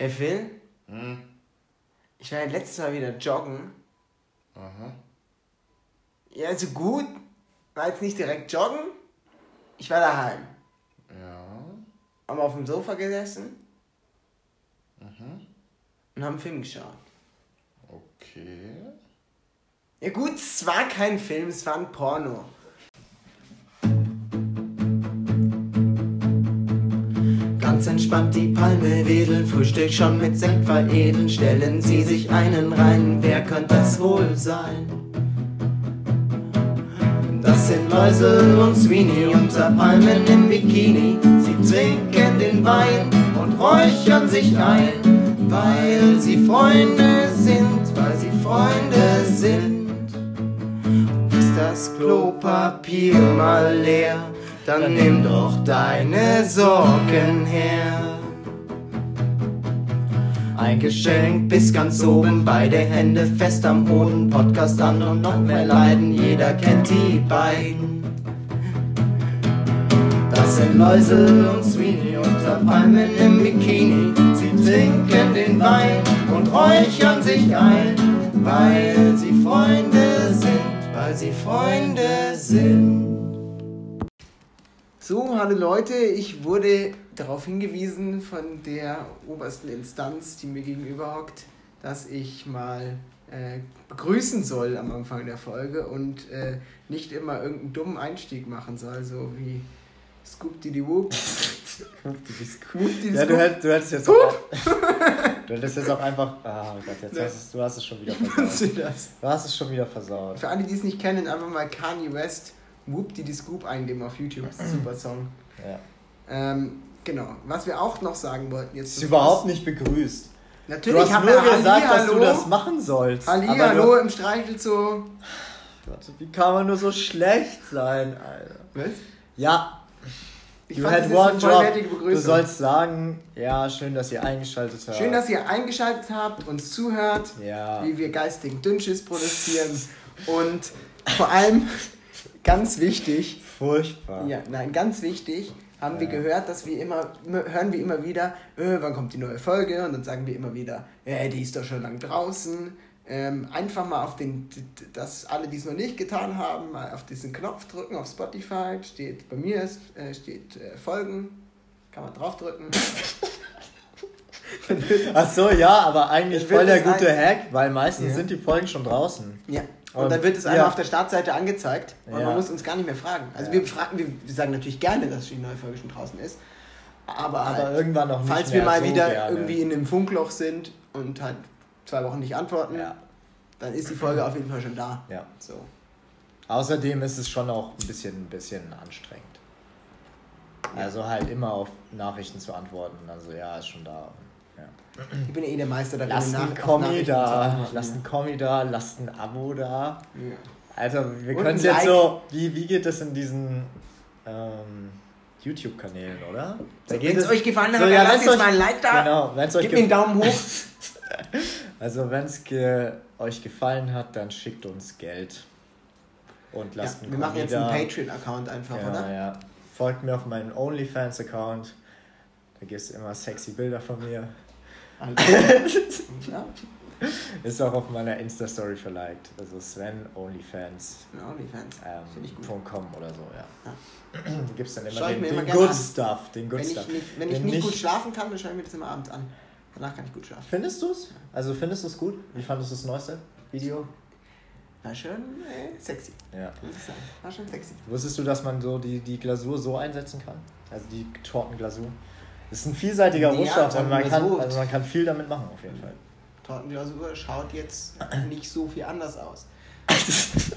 Ey, Phil? Hm? Ich war ja letztes Mal wieder joggen. Aha. Ja, also gut. War jetzt nicht direkt joggen. Ich war daheim. Ja. Haben auf dem Sofa gesessen. Mhm. Und haben einen Film geschaut. Okay. Ja gut, es war kein Film, es war ein Porno. Ganz entspannt die Palme wedeln, Frühstück schon mit Sekt veredeln. Stellen Sie sich einen rein, wer könnte das wohl sein? Das sind Läusel und Sweeney unter Palmen im Bikini. Sie trinken den Wein und räuchern sich ein, weil sie Freunde sind, weil sie Freunde sind. Ist das Klopapier mal leer, dann nimm doch deine Sorgen her. Ein Geschenk bis ganz oben, beide Hände fest am Boden, Podcast an und noch mehr Leiden, jeder kennt die beiden. Das sind Läusel und Sweeney unter Palmen im Bikini. Sie trinken den Wein und räuchern sich ein, weil sie Freunde sind, weil sie Freunde sind. So, hallo Leute, ich wurde darauf hingewiesen von der obersten Instanz, die mir gegenüber hockt, dass ich mal äh, begrüßen soll am Anfang der Folge und äh, nicht immer irgendeinen dummen Einstieg machen soll, so wie Scoop Diddy Whoop. ja, du, hätt, du hättest jetzt auch, du hättest jetzt auch einfach, ah oh Gott, jetzt hast du hast es schon wieder versaut. Du, du hast es schon wieder versaut. Für alle, die es nicht kennen, einfach mal Kanye West Whoop Diddy Scoop eingeben auf YouTube, das ist ein super Song. Ja. Ähm, Genau. Was wir auch noch sagen wollten jetzt. Ist überhaupt nicht begrüßt. Natürlich, ich habe nur gesagt, dass du das machen sollst. Ali, hallo im Streichelzoo. Warte, wie kann man nur so schlecht sein, Alter? Was? Ja. Ich you had one job. Du sollst sagen, ja, schön, dass ihr eingeschaltet habt. Schön, dass ihr eingeschaltet habt, uns zuhört, ja. wie wir geistigen Dünnschiss produzieren und vor allem ganz wichtig. Furchtbar. Ja, nein, ganz wichtig haben ja. wir gehört, dass wir immer, hören wir immer wieder, äh, wann kommt die neue Folge? Und dann sagen wir immer wieder, äh, die ist doch schon lang draußen. Ähm, einfach mal auf den, dass alle, die es noch nicht getan haben, mal auf diesen Knopf drücken auf Spotify. Steht bei mir ist, äh, steht äh, Folgen, kann man draufdrücken. Ach so, ja, aber eigentlich voll der gute Hack, weil meistens ja. sind die Folgen schon draußen. Ja. Und, dann wird es einmal ja. auf der Startseite angezeigt und ja. man muss uns gar nicht mehr fragen. Also wir fragen, wir, wir sagen natürlich gerne, dass die neue Folge schon draußen ist. Aber, aber halt, irgendwann noch nicht Falls wir mal so wieder gerne. irgendwie in einem Funkloch sind und halt zwei Wochen nicht antworten, ja. dann ist die Folge auf jeden Fall schon da. Ja. So. Außerdem ist es schon auch ein bisschen, ein bisschen anstrengend. Also halt immer auf Nachrichten zu antworten. Also ja, ist schon da. Ich bin ja eh der Meister darin. Lasst ein Kommi da, lasst ein Kommi da, lasst ein Abo da. Ja. Also wir können es jetzt like. so, wie, wie geht das in diesen ähm, YouTube-Kanälen, oder? So, wenn es euch gefallen hat, so, ja, lasst jetzt mal ein Like da. Genau, wenn's euch Gebt mir einen Daumen hoch. also wenn es ge euch gefallen hat, dann schickt uns Geld. Und lasst ja, einen Wir machen jetzt einen Patreon-Account einfach, ja, oder? Ja, Folgt mir auf meinen OnlyFans-Account. Da gibt es immer sexy Bilder von mir. Ja. Ist auch auf meiner Insta-Story verliked. Also Sven OnlyFans. OnlyFans. Ähm, .com oder so, ja. ja. Du gibst dann immer den, den immer Good. Stuff. Den Good wenn Stuff. Ich nicht, wenn ich nicht, nicht gut schlafen kann, dann schaue ich mir das immer abends an. Danach kann ich gut schlafen. Findest du es? Also findest du es gut? Wie fandest du das neueste Video? War schon äh, sexy. Ja. Ich. War schon sexy. Wusstest du, dass man so die, die Glasur so einsetzen kann? Also die Tortenglasur? Das ist ein vielseitiger Rohstoff und man kann, also man kann viel damit machen auf jeden Fall. Tortenglasur schaut jetzt nicht so viel anders aus.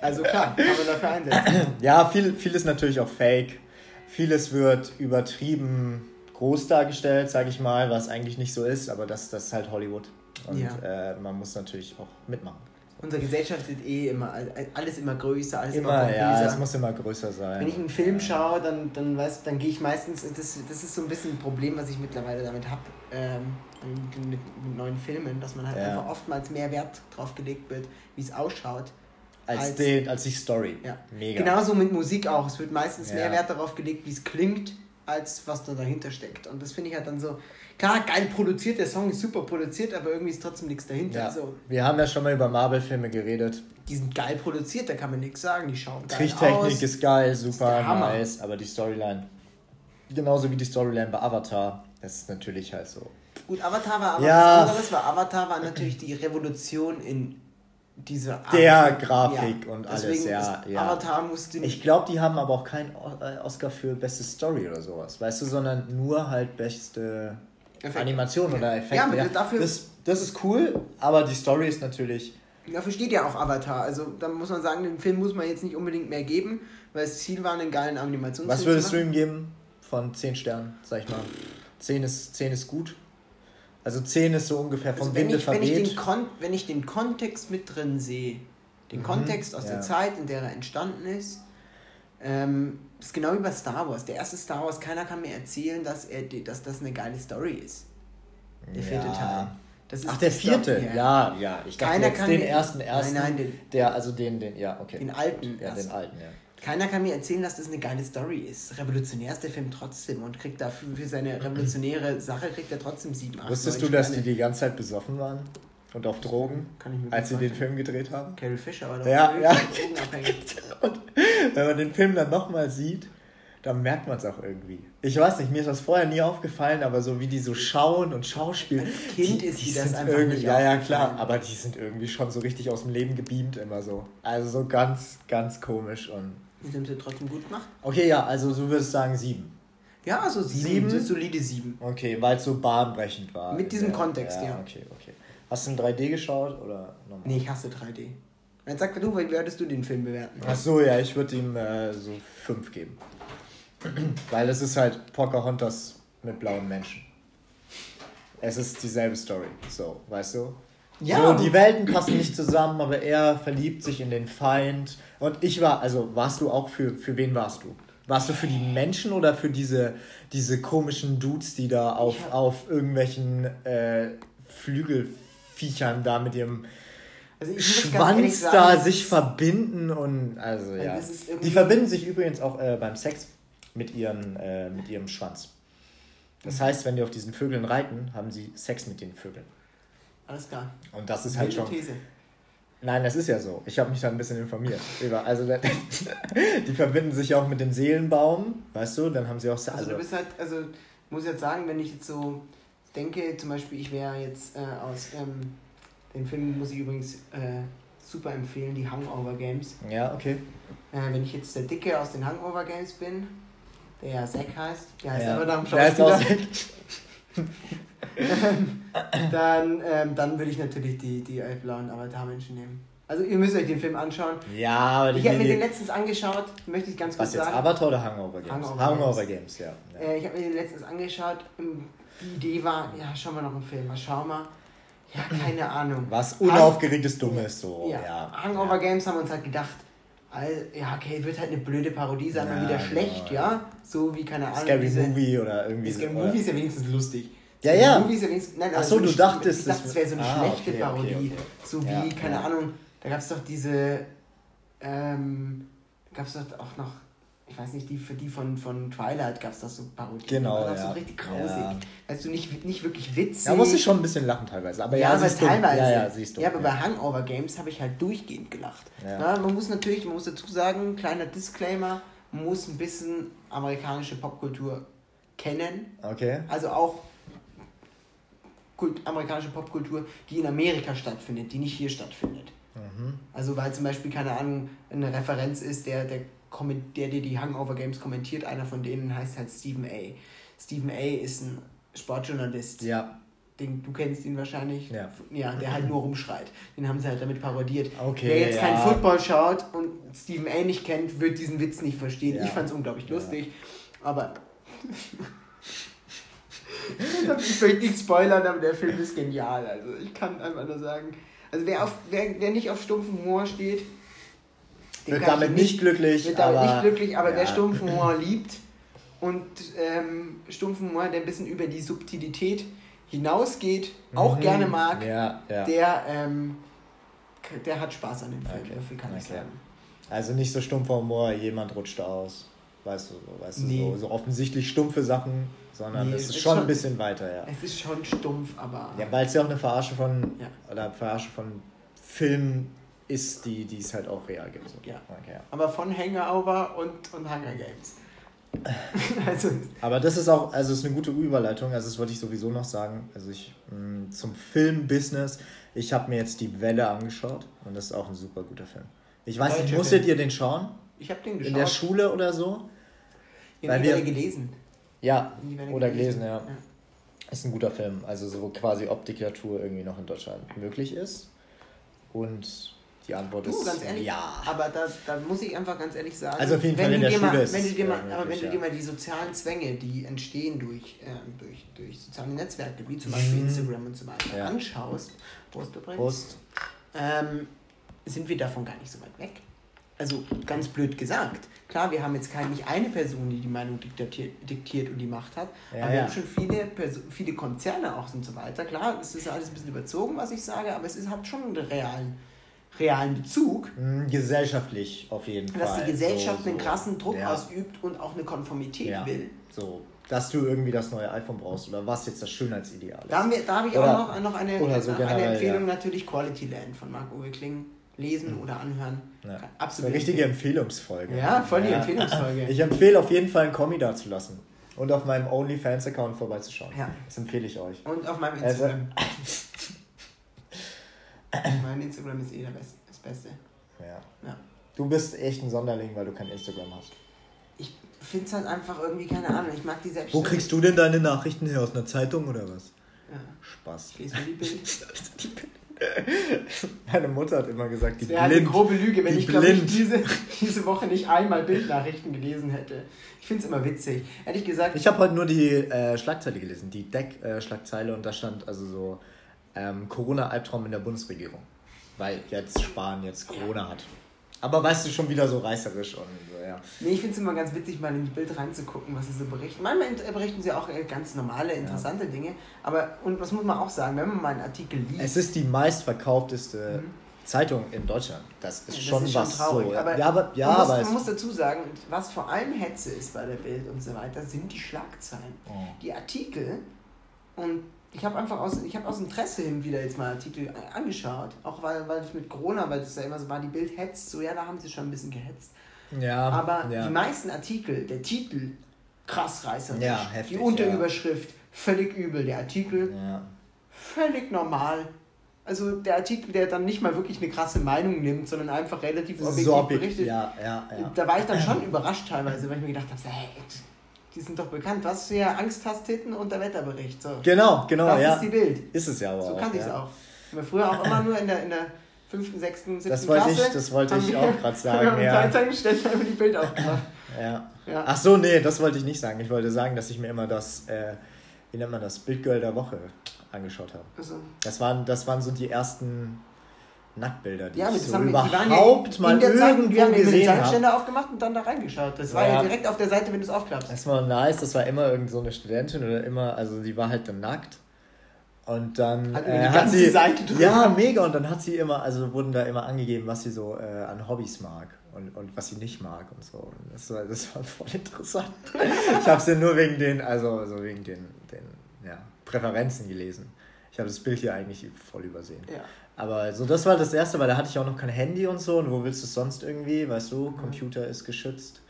also klar, kann man dafür einsetzen. Ja, viel, vieles natürlich auch fake. Vieles wird übertrieben groß dargestellt, sage ich mal, was eigentlich nicht so ist, aber das, das ist halt Hollywood. Und ja. äh, man muss natürlich auch mitmachen unsere Gesellschaft wird eh immer, alles immer größer, alles immer, immer Ja, es muss immer größer sein. Wenn ich einen Film schaue, dann, dann, weißt, dann gehe ich meistens, das, das ist so ein bisschen ein Problem, was ich mittlerweile damit habe, ähm, mit, mit, neuen Filmen, dass man halt ja. einfach oftmals mehr Wert drauf gelegt wird, wie es ausschaut. Als, als, den, als die Story. Ja. Mega. Genauso mit Musik auch. Es wird meistens ja. mehr Wert darauf gelegt, wie es klingt, als was da dahinter steckt. Und das finde ich halt dann so, klar, geil produziert, der Song ist super produziert, aber irgendwie ist trotzdem nichts dahinter. Ja. Also, Wir haben ja schon mal über Marvel-Filme geredet. die sind geil produziert, da kann man nichts sagen, die schauen geil Tricktechnik aus. ist geil, super Hammer. nice, aber die Storyline, genauso wie die Storyline bei Avatar, das ist natürlich halt so. Gut, Avatar war aber Ja. was anderes, weil Avatar war natürlich die Revolution in dieser Art. Der Grafik und alles, Deswegen ja, ja. Avatar musste Ich glaube, die haben aber auch keinen äh, Oscar für beste Story oder sowas, weißt du, sondern nur halt beste Effekte. Animation oder Effekte. Ja, aber dafür- das, das ist cool, aber die Story ist natürlich. Dafür steht ja auch Avatar. Also da muss man sagen, den Film muss man jetzt nicht unbedingt mehr geben, weil das Ziel war, einen geilen Animationsfilm Was würdest du ihm geben? Von 10 Sternen, sag ich mal. 10 ist, 10 ist gut. Also 10 ist so ungefähr vom Also wenn, Winde ich, wenn, ich den Kon wenn ich den Kontext mit drin sehe, den Mhm, Kontext aus ja. der Zeit, in der er entstanden ist, ähm, ist genau wie bei Star Wars. Der erste Star Wars, keiner kann mir erzählen, dass, er, dass das eine geile Story ist. Der vierte Ja. Teil. Das ist Ach, der die Story, vierte, ja, ja. Ich dachte Keiner jetzt kann den mir- ersten, ersten. Nein, nein, den- der, also den, den, ja, okay. Den alten Ja, den ersten. alten, ja. Keiner kann mir erzählen, dass das eine geile Story ist. Revolutionär ist der Film trotzdem und kriegt dafür für seine revolutionäre Sache kriegt er trotzdem sieben, acht, Wusstest du, dass die Sterne. die ganze Zeit besoffen waren? Und auf Drogen? Kann ich mir Als sie den. Film gedreht haben? Carrie Fisher war doch Ja, ja. Und wenn man den Film dann nochmal sieht, dann merkt man es auch irgendwie. Ich weiß nicht, mir ist das vorher nie aufgefallen, aber so wie die so schauen und schauspielen. Als Kind ist dir das sind einfach irgendwie, Ja, ja, klar, aber die sind irgendwie schon so richtig aus dem Leben gebeamt immer so. Also so ganz, ganz komisch und. Die haben sie trotzdem gut gemacht. Okay, ja, also du würdest sagen sieben. Ja, also sieben. Sieben? Solide sieben. Okay, weil es so bahnbrechend war. Mit diesem Ja, Kontext, ja. Okay, okay. Hast du in 3D geschaut oder normal? Nee, ich hasse 3D. Dann sag mal du, wie würdest du den Film bewerten? Ach so, ja, ich würde ihm äh, so fünf geben. Weil es ist halt Pocahontas mit blauen Menschen. Es ist dieselbe Story, so, weißt du? Ja. So, die Welten passen nicht zusammen, aber er verliebt sich in den Feind. Und ich war, also warst du auch für, für wen warst du? Warst du für die Menschen oder für diese, diese komischen Dudes, die da auf, hab- auf irgendwelchen äh, Flügelviechern da mit ihrem Also Schwanz da sich verbinden und also ja. das ist irgendwie- Die verbinden sich übrigens auch äh, beim Sex mit, ihren, äh, mit ihrem Schwanz. Das Mhm. heißt, wenn die auf diesen Vögeln reiten, haben sie Sex mit den Vögeln. Alles klar. Und das ist halt Wilde schon. These. Nein, das ist ja so. Ich habe mich da ein bisschen informiert. Über, also die verbinden sich auch mit dem Seelenbaum, weißt du? Dann haben sie auch Se- Also, du bist halt, also muss jetzt sagen, wenn ich jetzt so denke, zum Beispiel, ich wäre jetzt äh, aus, ähm, den Film muss ich übrigens äh, super empfehlen, die Hangover Games. Ja, okay. Äh, wenn ich jetzt der Dicke aus den Hangover Games bin, der ja Zack heißt, der heißt ja. aber nach dem Der heißt auch dann, ähm, dann würde ich natürlich die, die elf blauen Avatar-Menschen nehmen. Also ihr müsst euch den Film anschauen. Ja, aber Ich habe mir den letztens angeschaut, möchte ich ganz kurz Was jetzt, sagen. Avatar oder Hangover Games? Hangover Hangover Games. Games, ja. ja. Äh, ich habe mir den letztens angeschaut. ähm, Die Idee war, ja, schau mal noch einen Film, mal schau mal. Ja, keine Ahnung. Was unaufgeregtes Dummes, so. Ja. Ja. Hangover ja. Games haben wir uns halt gedacht, all, ja, okay, wird halt eine blöde Parodie sein, mal Ja, wieder genau, schlecht, ja. ja. So wie, keine Ahnung. Scary diese, Movie oder irgendwie Scary so. Movie ist ja wenigstens lustig. Ja, ja. Movie ist ja wenigstens, nein, Ach aber so, eine du dachtest, ich dachte, das- es wäre so eine Ah, schlechte okay, okay, Parodie. okay. So wie, Ja, keine. Ahnung, da gab es doch diese, ähm, gab es doch auch noch, ich weiß nicht, die für die von, von Twilight gab es doch so Parodien. Genau, Das war ja. so richtig grausig. Ja. Weißt du, nicht, nicht wirklich witzig. Da musste ich schon ein bisschen lachen teilweise. Aber ja, Ja, aber teilweise. Ja, ja, siehst du. Ja, aber bei Hangover Games habe ich halt durchgehend gelacht. Na, man muss natürlich, man muss dazu sagen, kleiner Disclaimer, man muss ein bisschen amerikanische Popkultur kennen. Okay. Also auch Kult, amerikanische Popkultur, die in Amerika stattfindet, die nicht hier stattfindet. Mhm. Also weil zum Beispiel, keine Ahnung, eine Referenz ist, der, der, der dir die Hangover Games kommentiert, einer von denen heißt halt Stephen A. Stephen A. ist ein Sportjournalist. Ja. Den, du kennst ihn wahrscheinlich. Ja. Ja, der halt nur rumschreit. Den haben sie halt damit parodiert. Okay, Wer jetzt ja. kein Football schaut und Stephen A. nicht kennt, wird diesen Witz nicht verstehen. Ja. Ich fand es unglaublich lustig. Aber. ich möchte nicht spoilern, aber der Film ist genial. Also ich kann einfach nur sagen. Also wer, auf, wer, wer nicht auf stumpfen Humor steht, Wird ich damit nicht glücklich, wird damit aber- nicht glücklich, aber wer ja. stumpfen Humor liebt und ähm, stumpfen Humor, der ein bisschen über die Subtilität hinausgeht, auch Mhm. gerne mag, Ja, ja. der, ähm, der hat Spaß an dem Film. Okay, viel kann ich okay. sagen. Also nicht so stumpfer Humor, jemand rutscht aus. weißt du, so, weißt nee. du, so, so offensichtlich stumpfe Sachen, sondern nee, es ist, ist schon ein bisschen weiter, ja. Es ist schon stumpf, aber. Ja, weil es ja auch eine Verarsche von, ja. oder Verarsche von Filmen ist, die, es halt auch real gibt. So. Ja. Okay, ja. Aber von Hangover und, und Hunger Games. also. Aber das ist auch, also ist eine gute Überleitung, also das wollte ich sowieso noch sagen. Also ich mh, mm, zum Filmbusiness, ich habe mir jetzt die Welle angeschaut und das ist auch ein super guter Film. Ich weiß nicht, musstet ihr den schauen? Ich habe den geschaut. In der Schule oder so? Ja, Weil wir gelesen. Ja, oder gelesen, ja. ja. Ist ein guter Film, also so quasi ob Diktatur irgendwie noch in Deutschland möglich ist. Und die Antwort du, ist ganz ehrlich, ja. Aber da, da muss ich einfach ganz ehrlich sagen, also auf jeden Fall in der Schule mal, ist wenn du dir mal, aber wenn du dir mal die sozialen Zwänge, die entstehen durch, ähm, durch, durch soziale Netzwerke, wie zum Beispiel mhm. Instagram und so weiter, ja. anschaust, Prost übrigens, Prost. Ähm, sind wir davon gar nicht so weit weg. Also ganz blöd gesagt. Klar, wir haben jetzt keine, nicht eine Person, die die Meinung diktiert, diktiert und die Macht hat, ja, aber wir haben schon viele, viele Konzerne auch und so weiter. Klar, es ist alles ein bisschen überzogen, was ich sage, aber es ist, hat schon einen realen realen Bezug. Mhm, gesellschaftlich auf jeden dass Fall. Dass die Gesellschaft so, so. einen krassen Druck ja. ausübt und auch eine Konformität ja. will. So, dass du irgendwie das neue iPhone brauchst oder was jetzt das Schönheitsideal ist. Da, haben wir, da habe ich oder, auch noch, noch eine, so generell, eine Empfehlung, ja. natürlich Quality Land von Marc-Uwe Kling. Lesen mhm. oder anhören. Ja. Absolut. Eine richtige Empfehlungsfolge. Ja, voll die. Empfehlungsfolge. Ich empfehle auf jeden Fall einen Kommi dazulassen. Und auf meinem OnlyFans-Account vorbeizuschauen. Ja. Das empfehle ich euch. Und auf meinem also Instagram. Also, mein Instagram ist eh das Beste. Ja. ja. Du bist echt ein Sonderling, weil du kein Instagram hast. Ich finde es halt einfach irgendwie, keine Ahnung, ich mag die selbst. Wo kriegst du denn deine Nachrichten her? Aus einer Zeitung oder was? Ja. Spaß. Ich lese mir die Bild. Meine Mutter hat immer gesagt, die das blind. eine grobe Lüge, wenn ich glaube ich diese, diese Woche nicht einmal Bildnachrichten gelesen hätte. Ich finde es immer witzig. Ehrlich gesagt. Ich habe heute nur die äh, Schlagzeile gelesen, die Deck-Schlagzeile äh, und da stand also so ähm, Corona-Albtraum in der Bundesregierung weil jetzt Spahn jetzt Corona hat. Aber weißt du, schon wieder so reißerisch und so, ja. Nee, ich finde es immer ganz witzig, mal in die Bild reinzugucken, was sie so berichten. Manchmal berichten sie auch äh, ganz normale, interessante ja. Dinge. Aber, und was muss man auch sagen, wenn man mal einen Artikel liest. Es ist die meistverkaufteste mhm. Zeitung in Deutschland. Das ist ja, schon das ist was traurig. so. Aber, ja, aber, ja, man, muss, aber man muss dazu sagen, was vor allem Hetze ist bei der Bild und so weiter, sind die Schlagzeilen. Oh. Die Artikel und ich habe einfach aus, ich hab aus Interesse hin wieder jetzt mal Artikel angeschaut. Auch weil, weil ich mit Corona, weil das ja immer so war, die Bild hetzt, so ja, da haben sie schon ein bisschen gehetzt. Ja. Aber ja. die meisten Artikel, der Titel, krass reißerisch. Ja, heftig, die Unterüberschrift, ja. völlig übel. Der Artikel, ja. völlig normal. Also der Artikel, der dann nicht mal wirklich eine krasse Meinung nimmt, sondern einfach relativ objektiv so berichtet. Ja, ja, ja. Da war ich dann schon überrascht teilweise, weil ich mir gedacht habe, hey, die sind doch bekannt. Was für Angst hast Titten und der Wetterbericht. So. Genau, genau. Das ja. ist die Bild. Ist es ja aber So kannte ich es auch. Wir früher auch immer nur in der, in der fünften, sechsten, siebten das wollte Klasse. Ich, das wollte ich auch gerade sagen. Wir haben ja. Zeitungsstände einfach die Bild aufgemacht. Ja. ja. Ach so, nee, das wollte ich nicht sagen. Ich wollte sagen, dass ich mir immer das, äh, wie nennt man das, Bildgirl der Woche angeschaut habe. Also. Das, waren, das waren so die ersten Nacktbilder, die ja, ich so haben, überhaupt ja mal irgendwo Zeit, wir haben gesehen den Zeitständer aufgemacht und dann da reingeschaut. Das war ja, ja direkt auf der Seite, wenn du es aufklappst. Das war nice, das war immer irgend so eine Studentin oder immer, also die war halt dann nackt. Und dann hat, äh, hat sie Seite drüber. ja mega und dann hat sie immer, also wurden da immer angegeben, was sie so äh, an Hobbys mag und, und was sie nicht mag und so. Und das war, das war voll interessant. ich habe sie nur wegen den, also, also wegen den, den ja, Präferenzen gelesen. Ich habe das Bild hier eigentlich voll übersehen. Ja. Aber so, das war das Erste, weil da hatte ich auch noch kein Handy und so. Und wo willst du es sonst irgendwie? Weißt du, mhm. Computer ist geschützt.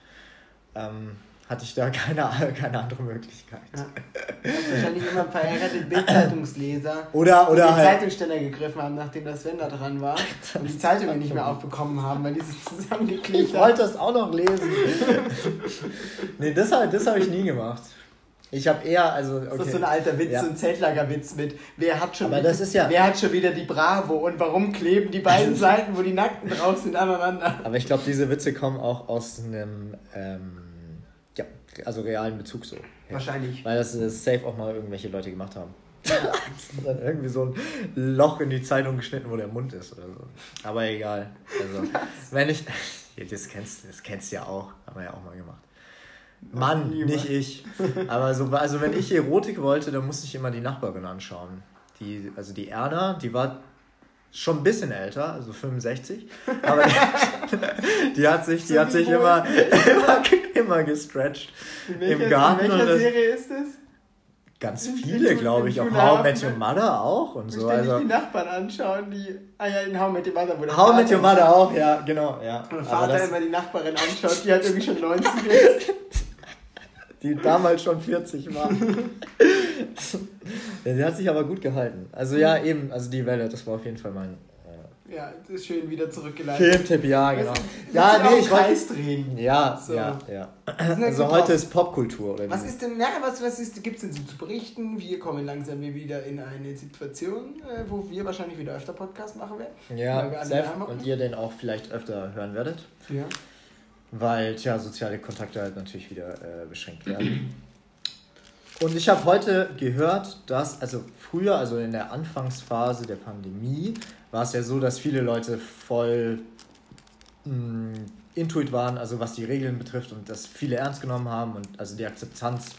Ähm, hatte ich da keine, keine andere Möglichkeit. Ja. Wahrscheinlich immer verheiratet Bildzeitungsleser, oder, oder die den halt Zeitungsständer gegriffen haben, nachdem das Sender dran war und die Zeitungen nicht mehr aufbekommen haben, weil dieses zusammengeklebt Ich wollte das auch noch lesen. nee, das, das habe ich nie gemacht. Ich habe eher, also. Okay. Das ist so ein alter Witz, ja. so ein Zeltlagerwitz mit, wer hat, schon Aber das ist ja, wer hat schon wieder die Bravo und warum kleben die beiden Seiten, wo die Nackten drauf sind, aneinander? Aber ich glaube, diese Witze kommen auch aus einem, ähm, ja, also realen Bezug so. Wahrscheinlich. Weil das, das safe auch mal irgendwelche Leute gemacht haben. dann irgendwie so ein Loch in die Zeitung geschnitten, wo der Mund ist oder so. Aber egal. Also, wenn ich. Das kennst, das kennst du ja auch. Haben wir ja auch mal gemacht. Mann, nicht ich. Aber so, also wenn ich Erotik wollte, dann musste ich immer die Nachbarin anschauen. Die, also die Erna, die war schon ein bisschen älter, also 65. Aber die, die hat sich, die hat sich immer, immer immer gestretched welcher, im Garten. In welcher Serie ist das? Ganz viele, glaube ich. Auch How Met Your Mother auch und so. Also die Nachbarn anschauen, die. Ah ja, in How Met Your Mother. Wo How Met Your Mother auch, ja, genau. Ja. Und Vater immer die Nachbarin anschaut, die hat irgendwie schon 90 ist. die damals schon 40 war. ja, sie hat sich aber gut gehalten. Also ja, eben, also die Welle, das war auf jeden Fall mein ja, das ist schön wieder zurückgeleitet. Filmtipp, ja, genau. Ja, nee, ich Kreis drehen. Ja, so. ja, ja. Also heute ist Popkultur, oder Was ist denn, na, was, was ist, gibt es denn so zu berichten? Wir kommen langsam wieder in eine Situation, äh, wo wir wahrscheinlich wieder öfter Podcast machen werden. Ja, Seth, und ihr den auch vielleicht öfter hören werdet. Ja. Weil, tja, soziale Kontakte halt natürlich wieder äh, beschränkt werden. Und ich habe heute gehört, dass, also früher, also in der Anfangsphase der Pandemie, war es ja so, dass viele Leute voll mh, mm, intuit waren, also was die Regeln betrifft und das viele ernst genommen haben und also die Akzeptanz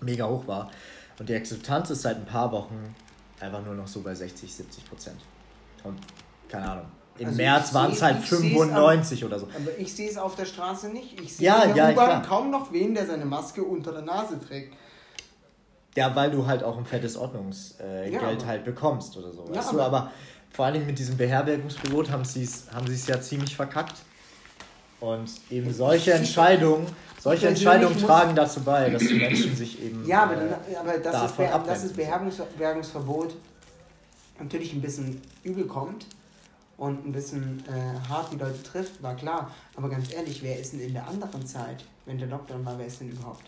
mega hoch war. Und die Akzeptanz ist seit ein paar Wochen einfach nur noch so bei 60, 70 Prozent. Und keine Ahnung. Im also März waren es halt 95 am, oder so. Aber ich sehe es auf der Straße nicht. Ich sehe ja, in der ja, U-Bahn kaum noch wen, der seine Maske unter der Nase trägt. Ja, weil du halt auch ein fettes Ordnungsgeld ja, halt bekommst oder so. Ja, weißt du? Aber vor allem mit diesem Beherbergungsverbot haben sie es haben ja ziemlich verkackt. Und eben solche Entscheidungen, solche Entscheidungen tragen dazu bei, dass die Menschen sich eben. Ja, aber, äh, aber das, dass das Beherbergungsverbot natürlich ein bisschen übel kommt und ein bisschen äh, hart die Leute trifft, war klar. Aber ganz ehrlich, wer ist denn in der anderen Zeit, wenn der Lockdown war, wer ist denn überhaupt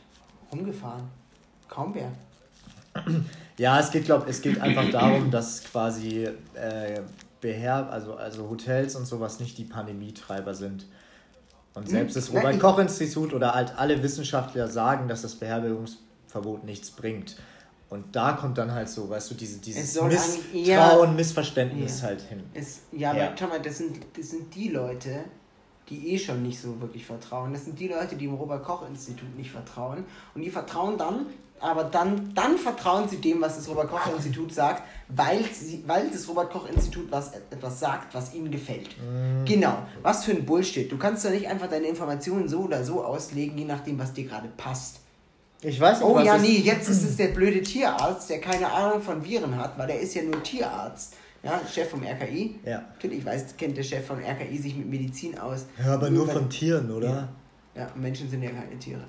rumgefahren? Kaum wer. Ja, es geht, glaub, es geht einfach darum, dass quasi äh, Beher also, also Hotels und sowas nicht die Pandemietreiber sind. Und hm? selbst das Robert-Koch-Institut oder halt alle Wissenschaftler sagen, dass das Beherbergungsverbot nichts bringt. Und da kommt dann halt so, weißt du, diese, dieses Misstrauen, Missverständnis ja. halt hin. Es, ja, ja, aber schau mal, das sind, das sind die Leute, die eh schon nicht so wirklich vertrauen. Das sind die Leute, die im Robert-Koch-Institut nicht vertrauen. Und die vertrauen dann aber dann, dann vertrauen sie dem, was das Robert-Koch-Institut sagt, weil, sie, weil das Robert-Koch-Institut was, etwas sagt, was ihnen gefällt. Mm. Genau. Was für ein Bullshit. Du kannst doch nicht einfach deine Informationen so oder so auslegen, je nachdem, was dir gerade passt. Ich weiß nicht, Oh ja, nee, jetzt ist es der blöde Tierarzt, der keine Ahnung von Viren hat, weil er ist ja nur Tierarzt. Ja, Chef vom RKI. Ja. Natürlich weiß, kennt der Chef vom RKI sich mit Medizin aus. Ja, aber nur, nur von Tieren, oder? Ja. ja, Menschen sind ja keine Tiere.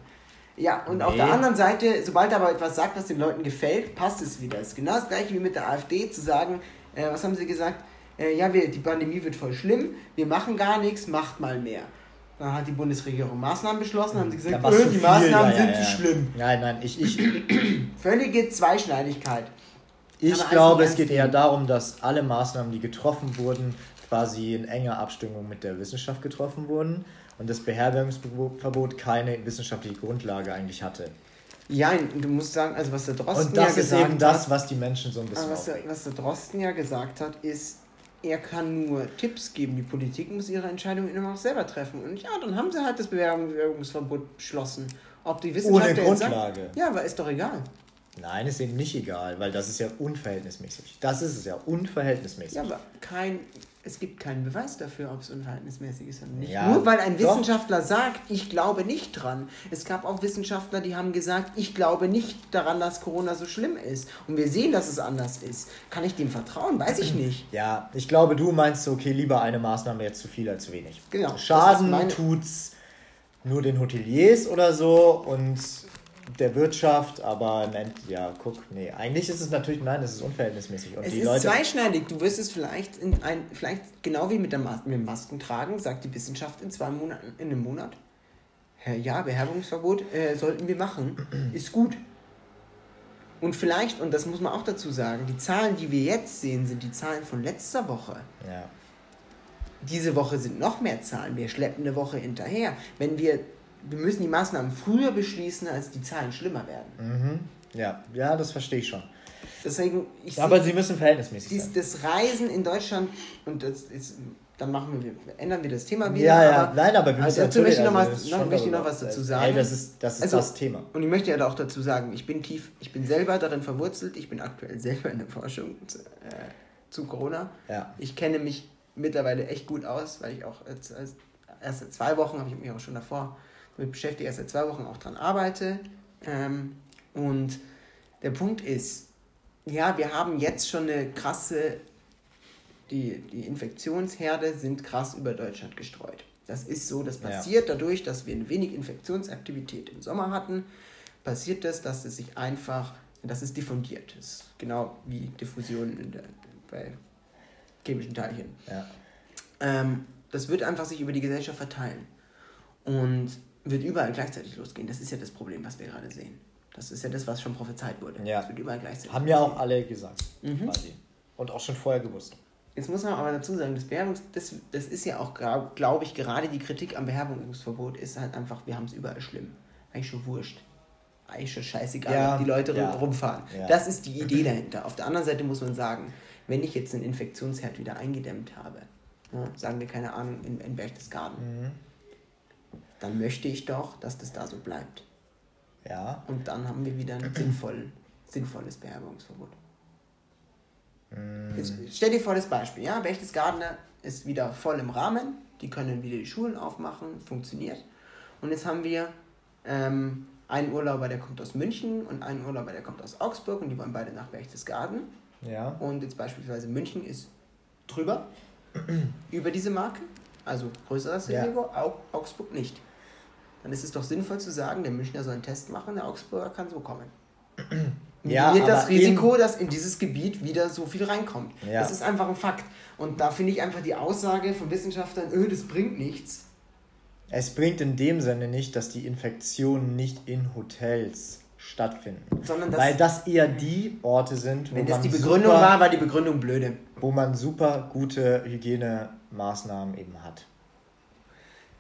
Ja, und nee. auf der anderen Seite, sobald er aber etwas sagt, was den Leuten gefällt, passt es wieder. Es ist genau das gleiche wie mit der AfD, zu sagen, äh, was haben sie gesagt? Äh, ja, wir, die Pandemie wird voll schlimm, wir machen gar nichts, macht mal mehr. Dann hat die Bundesregierung Maßnahmen beschlossen, haben sie gesagt, ja, öh, die Maßnahmen ja, ja, sind zu schlimm. Nein, nein, ich. ich Völlige Zweischneidigkeit. Ich glaube, es geht eher darum, dass alle Maßnahmen, die getroffen wurden, quasi in enger Abstimmung mit der Wissenschaft getroffen wurden und das Beherbergungsverbot keine wissenschaftliche Grundlage eigentlich hatte. Ja, du musst sagen, also was der Drosten Und das ja ist eben das, was die Menschen so ein bisschen was der, was der Drosten ja gesagt hat, ist, er kann nur Tipps geben. Die Politik muss ihre Entscheidungen immer noch selber treffen. Und ja, dann haben sie halt das Bewerbungsverbot beschlossen. Ob die Wissenschaft Ohne Grundlage. Sagt, ja, aber ist doch egal. Nein, ist eben nicht egal, weil das ist ja unverhältnismäßig. Das ist es ja, unverhältnismäßig. Ja, aber kein es gibt keinen Beweis dafür, ob es unverhältnismäßig ist oder nicht. Ja, Nur weil ein doch. Wissenschaftler sagt, ich glaube nicht dran. Es gab auch Wissenschaftler, die haben gesagt, ich glaube nicht daran, dass Corona so schlimm ist. Und wir sehen, dass es anders ist. Kann ich dem vertrauen? Weiß ich nicht. Ja, ich glaube, du meinst, okay, lieber eine Maßnahme jetzt zu viel als zu wenig. Genau. Schaden tut's nur den Hoteliers oder so und der Wirtschaft, aber ja, guck, nee, eigentlich ist es natürlich, nein, es ist unverhältnismäßig. Und es ist Leute, zweischneidig. Du wirst es vielleicht in ein, vielleicht genau wie mit, der Mas mit dem Maskentragen, sagt die Wissenschaft in zwei Monaten, in einem Monat. Ja, Beherbergungsverbot äh, sollten wir machen, ist gut. Und vielleicht, und das muss man auch dazu sagen, die Zahlen, die wir jetzt sehen, sind die Zahlen von letzter Woche. Ja. Diese Woche sind noch mehr Zahlen. Wir schleppen eine Woche hinterher. Wenn wir wir müssen die Maßnahmen früher beschließen, als die Zahlen schlimmer werden. Mhm. Ja, ja, das verstehe ich schon. Deswegen, ich Aber sie müssen verhältnismäßig dies, sein. Das Reisen in Deutschland, und das ist, dann machen wir, ändern wir das Thema wieder. Ja, ja, aber, nein, aber wir müssen also, möchte ich noch, also, was, noch, möchte ich noch was dazu sagen. Ey, das ist, das, ist also, das Thema. Und ich möchte ja auch dazu sagen, ich bin tief, ich bin selber darin verwurzelt, ich bin aktuell selber in der Forschung zu, äh, zu Corona. Ja. Ich kenne mich mittlerweile echt gut aus, weil ich auch als, als erst seit zwei Wochen habe ich mich auch schon davor mit beschäftige erst seit zwei Wochen auch dran arbeite. Ähm, und der Punkt ist, ja, wir haben jetzt schon eine krasse, die, die Infektionsherde sind krass über Deutschland gestreut. Das ist so, das passiert ja. dadurch, dass wir ein wenig Infektionsaktivität im Sommer hatten, passiert das, dass es sich einfach, dass es diffundiert. Das ist genau wie Diffusion der, bei chemischen Teilchen. Ja. Ähm, das wird einfach sich über die Gesellschaft verteilen und wird überall gleichzeitig losgehen. Das ist ja das Problem, was wir gerade sehen. Das ist ja das, was schon prophezeit wurde. Ja. Das wird überall gleichzeitig. Haben ja auch alle gesagt, mhm. quasi. Und auch schon vorher gewusst. Jetzt muss man aber dazu sagen, das Bewerbungs das, das ist ja auch, glaube ich, gerade die Kritik am Bewerbungsverbot ist halt einfach, wir haben es überall schlimm. Eigentlich schon wurscht. Eigentlich schon scheißegal, ja, die Leute ja. rumfahren. Ja. Das ist die Idee dahinter. Auf der anderen Seite muss man sagen, wenn ich jetzt einen Infektionsherd wieder eingedämmt habe, ja, sagen wir keine Ahnung, in, in Berchtesgaden, mhm. Dann möchte ich doch, dass das da so bleibt. Ja. Und dann haben wir wieder ein sinnvoll, sinnvolles Beherbergungsverbot. Mhm. Jetzt stell dir vor das Beispiel, ja, Berchtesgadener ist wieder voll im Rahmen, die können wieder die Schulen aufmachen, funktioniert. Und jetzt haben wir ähm, einen Urlauber, der kommt aus München und einen Urlauber, der kommt aus Augsburg und die wollen beide nach Berchtesgaden. Ja. Und jetzt beispielsweise München ist drüber über diese Marke, also größeres Risiko, ja. Augsburg nicht. Dann ist es doch sinnvoll zu sagen, der Münchner soll einen Test machen, der Augsburger kann so kommen. Ja, das Risiko, dass in dieses Gebiet wieder so viel reinkommt. Ja. Das ist einfach ein Fakt. Und da finde ich einfach die Aussage von Wissenschaftlern, öh, das bringt nichts. Es bringt in dem Sinne nicht, dass die Infektionen nicht in Hotels stattfinden. Sondern Weil das eher die Orte sind, wo Wenn das die Begründung super, war, war die Begründung blöde. Wo man super gute Hygienemaßnahmen eben hat.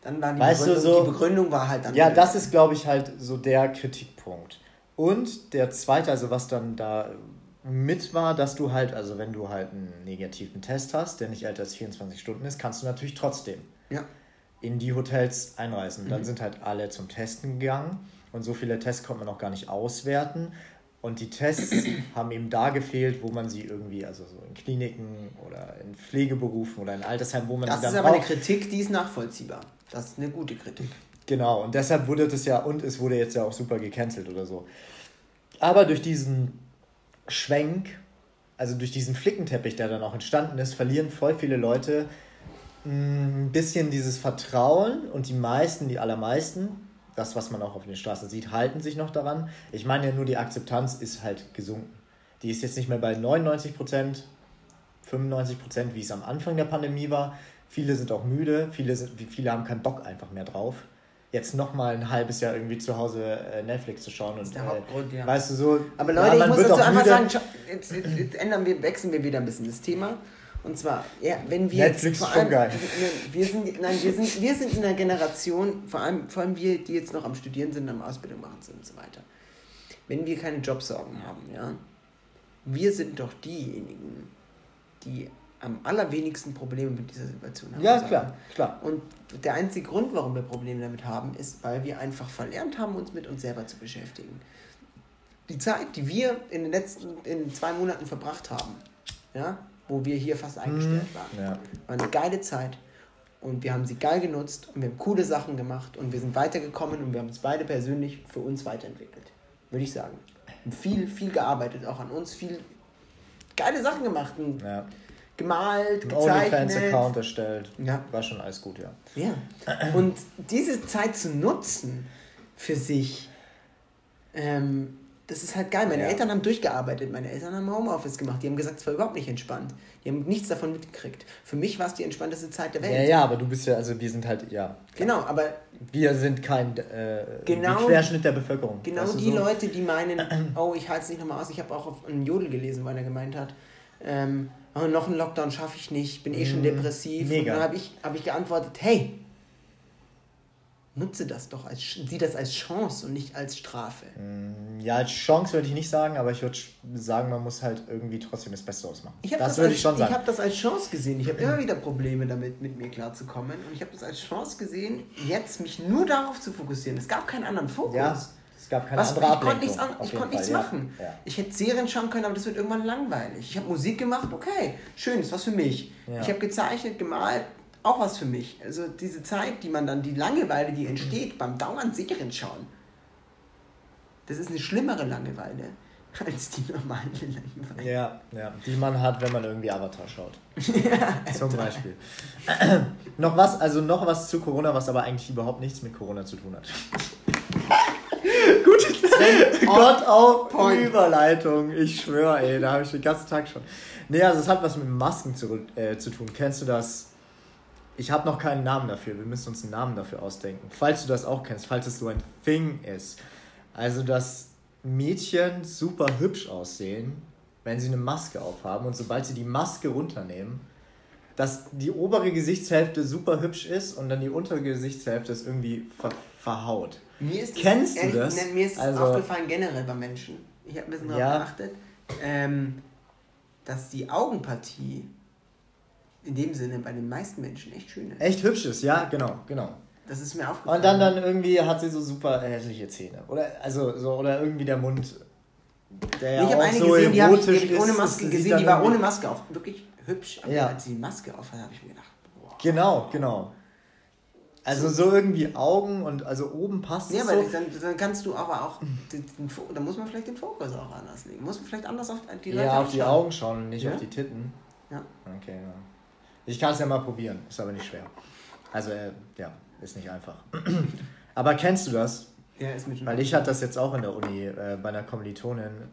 Dann war die, weißt Begründung, du, so, die Begründung war halt dann. Ja, das ist, glaube ich, halt so der Kritikpunkt. Und der zweite, also was dann da mit war, dass du halt, also wenn du halt einen negativen Test hast, der nicht älter als 24 Stunden ist, kannst du natürlich trotzdem ja. in die Hotels einreisen. Mhm. Dann sind halt alle zum Testen gegangen und so viele Tests konnte man noch gar nicht auswerten. Und die Tests haben eben da gefehlt, wo man sie irgendwie, also so in Kliniken oder in Pflegeberufen oder in Altersheimen, wo man das sie dann Das ist aber braucht. eine Kritik, die ist nachvollziehbar. Das ist eine gute Kritik. Genau, und deshalb wurde das ja, und es wurde jetzt ja auch super gecancelt oder so. Aber durch diesen Schwenk, also durch diesen Flickenteppich, der dann auch entstanden ist, verlieren voll viele Leute mm, ein bisschen dieses Vertrauen und die meisten, die allermeisten, das, was man auch auf den Straßen sieht, halten sich noch daran. Ich meine ja nur, die Akzeptanz ist halt gesunken. Die ist jetzt nicht mehr bei 99 Prozent, 95 Prozent, wie es am Anfang der Pandemie war. Viele sind auch müde, viele, sind, viele haben keinen Bock einfach mehr drauf. Jetzt nochmal ein halbes Jahr irgendwie zu Hause äh, Netflix zu schauen. Und, der Hauptgrund, ja. Weißt du so. Aber Leute, ja, ich muss dazu einfach sagen, jetzt, jetzt, jetzt ändern wir, wechseln wir wieder ein bisschen das Thema. Und zwar, ja, wenn wir Netflix jetzt, vor allem, geil. Wir sind, nein, wir sind, wir sind in einer Generation, vor allem, vor allem wir, die jetzt noch am Studieren sind, am Ausbildung machen sind und so weiter. Wenn wir keine Jobsorgen haben, ja, wir sind doch diejenigen, die am allerwenigsten Probleme mit dieser Situation haben. Ja, klar, klar. Und der einzige Grund, warum wir Probleme damit haben, ist, weil wir einfach verlernt haben, uns mit uns selber zu beschäftigen. Die Zeit, die wir in den letzten in zwei Monaten verbracht haben, ja, wo wir hier fast eingestellt mhm. waren. Ja. War eine geile Zeit. Und wir haben sie geil genutzt und wir haben coole Sachen gemacht und wir sind weitergekommen und wir haben uns beide persönlich für uns weiterentwickelt. Würde ich sagen. Und viel, viel gearbeitet, auch an uns, viel geile Sachen gemacht. Und ja. Gemalt, Ein gezeichnet. OnlyFans-Account erstellt. Ja. War schon alles gut, ja. Ja. Und diese Zeit zu nutzen für sich, ähm, das ist halt geil. Meine ja. Eltern haben durchgearbeitet. Meine Eltern haben Homeoffice gemacht. Die haben gesagt, es war überhaupt nicht entspannt. Die haben nichts davon mitgekriegt. Für mich war es die entspannteste Zeit der Welt. Ja, ja, aber du bist ja, also wir sind halt, ja. Genau, aber. Wir sind kein äh, genau, Querschnitt der Bevölkerung. Genau weißt du, die so? Leute, die meinen, oh, ich halte es nicht nochmal aus. Ich habe auch auf einen Jodel gelesen, weil er gemeint hat, ähm, oh, noch einen Lockdown schaffe ich nicht, bin eh schon mhm. depressiv. Mega. Und dann habe ich, hab ich geantwortet, hey, nutze das doch als sieh das als Chance und nicht als Strafe. Mm, ja, als Chance würde ich nicht sagen, aber ich würde sagen, man muss halt irgendwie trotzdem das Beste ausmachen. Ich das, das würde ich schon sagen. Ich habe das als Chance gesehen. Ich habe immer wieder Probleme damit, mit mir klarzukommen. Und ich habe das als Chance gesehen, jetzt mich nur darauf zu fokussieren. Es gab keinen anderen Fokus. Ja, es gab keine Was, andere Ich konnte nichts, an, ich konnte nichts machen. Ja. Ich hätte Serien schauen können, aber das wird irgendwann langweilig. Ich habe Musik gemacht, okay, schön, ist was für mich. Ja. Ich habe gezeichnet, gemalt, auch was für mich. Also diese Zeit, die man dann, die Langeweile, die entsteht beim dauernd Serien schauen, das ist eine schlimmere Langeweile als die normale Langeweile. Ja, ja, die man hat, wenn man irgendwie Avatar schaut. ja, Zum Beispiel. noch was, also noch was zu Corona, was aber eigentlich überhaupt nichts mit Corona zu tun hat. Gott auf Point. Überleitung. Ich schwöre, ey, da habe ich den ganzen Tag schon. Nee, also es hat was mit Masken zu, äh, zu tun. Kennst du das? Ich habe noch keinen Namen dafür. Wir müssen uns einen Namen dafür ausdenken. Falls du das auch kennst, falls es so ein Thing ist. Also, dass Mädchen super hübsch aussehen, wenn sie eine Maske aufhaben und sobald sie die Maske runternehmen, dass die obere Gesichtshälfte super hübsch ist und dann die untere Gesichtshälfte ist irgendwie ver verhaut. Mir ist Kennst das, du das? Äh, mir ist das also, aufgefallen generell bei Menschen. Ich habe ein bisschen darauf ja. geachtet, ähm, dass die Augenpartie in dem Sinne bei den meisten Menschen echt schön ist. Echt hübsch ist, ja, genau, genau. Das ist mir aufgefallen. Und dann, dann irgendwie hat sie so super hässliche Zähne. Oder, also, so, oder irgendwie der Mund, der ja ich auch so gesehen, die erotisch ich, die ich ohne Maske ist, gesehen, die war ohne Maske auf. Wirklich hübsch. Aber ja. als sie die Maske auf hat, habe ich mir gedacht, boah. Genau, genau. Also so irgendwie Augen und also oben passt ja, es. Ja, so. dann, dann kannst du aber auch, den, den, da muss man vielleicht den Fokus auch anders legen. Muss man vielleicht anders auf die Leute Ja, auf die Augen schauen und nicht ja? auf die Titten. Ja. Okay, ja. Ich kann es ja mal probieren, ist aber nicht schwer. Also, äh, ja, ist nicht einfach. aber kennst du das? Ja, ist mit Weil ich hatte das jetzt auch in der Uni äh, bei einer Kommilitonin.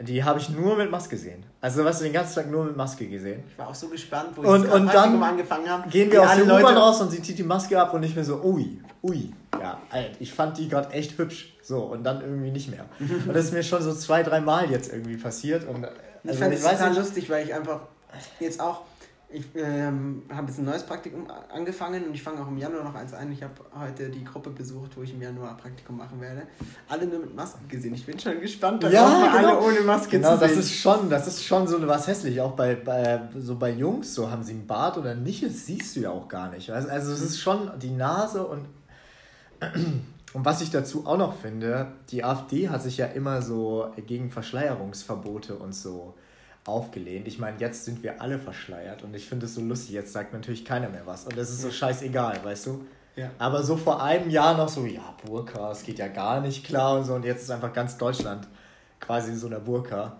Die habe ich nur mit Maske gesehen. Also, weißt du, den ganzen Tag nur mit Maske gesehen. Ich war auch so gespannt, wo und, ich und dann angefangen habe. Gehen wir aus der U-Bahn raus und sie zieht die Maske ab und ich mir so, ui, ui. Ja, Alter, ich fand die gerade echt hübsch. So, und dann irgendwie nicht mehr. und das ist mir schon so zwei, drei Mal jetzt irgendwie passiert. Und, also, ich fand es total lustig, weil ich einfach jetzt auch ich ähm, habe jetzt ein neues Praktikum angefangen und ich fange auch im Januar noch eins ein. Ich habe heute die Gruppe besucht, wo ich im Januar Praktikum machen werde. Alle nur mit Masken gesehen. Ich bin schon gespannt, ja, genau. alle ohne Maske genau, zu sehen. das ist schon, das ist schon so was hässlich. Auch bei, bei so bei Jungs, so haben sie einen Bart oder nicht, das siehst du ja auch gar nicht. Also, also es ist schon die Nase und und was ich dazu auch noch finde, die AfD hat sich ja immer so gegen Verschleierungsverbote und so aufgelehnt. Ich meine, jetzt sind wir alle verschleiert und ich finde es so lustig. Jetzt sagt natürlich keiner mehr was und es ist so scheißegal, weißt du? Ja. Aber so vor einem Jahr noch so, ja, Burka, es geht ja gar nicht klar und so und jetzt ist einfach ganz Deutschland quasi so eine Burka.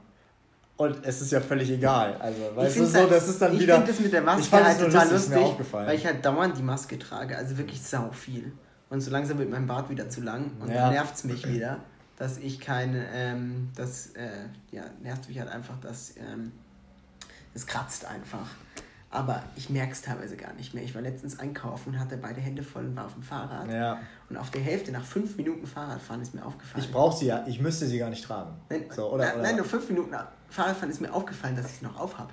Und es ist ja völlig egal. Also, weißt du, so, halt, das ist dann ich wieder. Ich finde das mit der Maske halt total lustig, lustig weil ich halt dauernd die Maske trage. Also wirklich sau viel. Und so langsam wird mein Bart wieder zu lang und ja. dann nervt es mich wieder dass ich keine, ähm, das äh, ja, nervt mich halt einfach, dass ähm, es kratzt einfach. Aber ich merke es teilweise gar nicht mehr. Ich war letztens einkaufen und hatte beide Hände voll und war auf dem Fahrrad. Ja. Und auf der Hälfte, nach fünf Minuten Fahrradfahren, ist mir aufgefallen. Ich brauche sie ja, ich müsste sie gar nicht tragen. Nein, so, oder, nein, oder? nein nur fünf Minuten Fahrradfahren ist mir aufgefallen, dass ich es noch aufhab.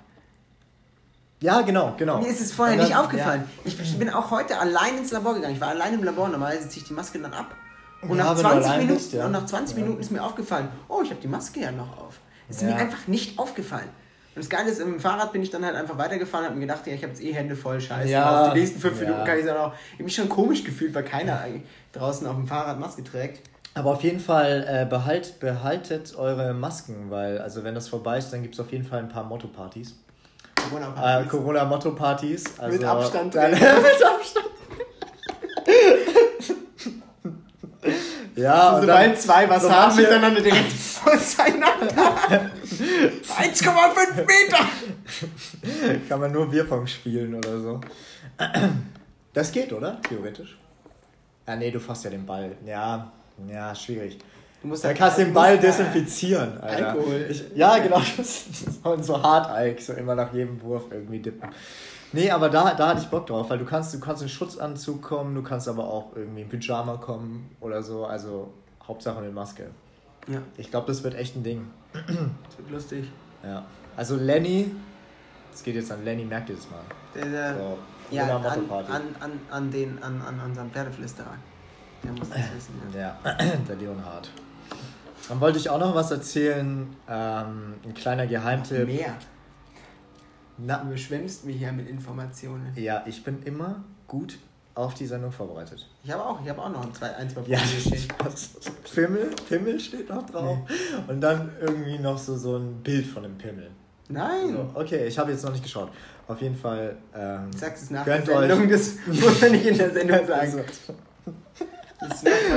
Ja, genau, genau. Mir ist es vorher dann, nicht aufgefallen. Ja. Ich bin auch heute allein ins Labor gegangen. Ich war allein im Labor. Normalerweise ziehe ich die Maske dann ab. Und, ja, nach 20 Minuten, bist, ja. und nach 20 ja. Minuten ist mir aufgefallen, oh, ich habe die Maske ja noch auf. Ist mir einfach nicht aufgefallen. Und das Geile ist, im Fahrrad bin ich dann halt einfach weitergefahren und habe mir gedacht, ja, ich habe jetzt eh Hände voll, scheiße. Ja, auf die nächsten fünf Minuten kann ich es auch. Ich habe mich schon komisch gefühlt, weil keiner draußen auf dem Fahrrad Maske trägt. Aber auf jeden Fall äh, behalt, behaltet eure Masken, weil also wenn das vorbei ist, dann gibt es auf jeden Fall ein paar Motto-Partys. Äh, Corona-Motto-Partys. Also mit Abstand. Dann, mit Abstand. Ja, so, sobald zwei was so haben miteinander direkt auseinander. 1,5 Meter! Kann man nur Bierpong spielen oder so. Das geht, oder? Theoretisch. Ja, nee, du fasst ja den Ball. Ja, ja, schwierig. Du musst halt kannst den Ball desinfizieren. Alter. Alkohol. Ich, ja, genau. Und so Hartalk, so immer nach jedem Wurf irgendwie dippen. Nee, aber da, da hatte ich Bock drauf, weil du kannst, du kannst in Schutzanzug kommen, du kannst aber auch irgendwie in Pyjama kommen oder so. Also Hauptsache mit Maske. Ja. Ich glaube, das wird echt ein Ding. Das wird lustig. Ja. Also Lenny, es geht jetzt an Lenny, merkt ihr das mal. Der, der, so, ja, an, an, an, an, den, an, an unseren Pferdeflüsterer. Der muss das wissen. Ja, ja der Leonhard. Dann wollte ich auch noch was erzählen. Ähm, ein kleiner Geheimtipp. Mehr. Na, du schwemmst mich hier mit Informationen. Ja, ich bin immer gut auf die Sendung vorbereitet. Ich habe auch, ich habe auch noch ein, zwei, ein zwei Punkte ja, stehen. Pimmel, Pimmel steht noch drauf. Nee. Und dann irgendwie noch so, so ein Bild von einem Pimmel. Nein. So, okay, ich habe jetzt noch nicht geschaut. Auf jeden Fall. Ähm, Sagst es nach der Sendung, euch. das muss man nicht in der Sendung sagen.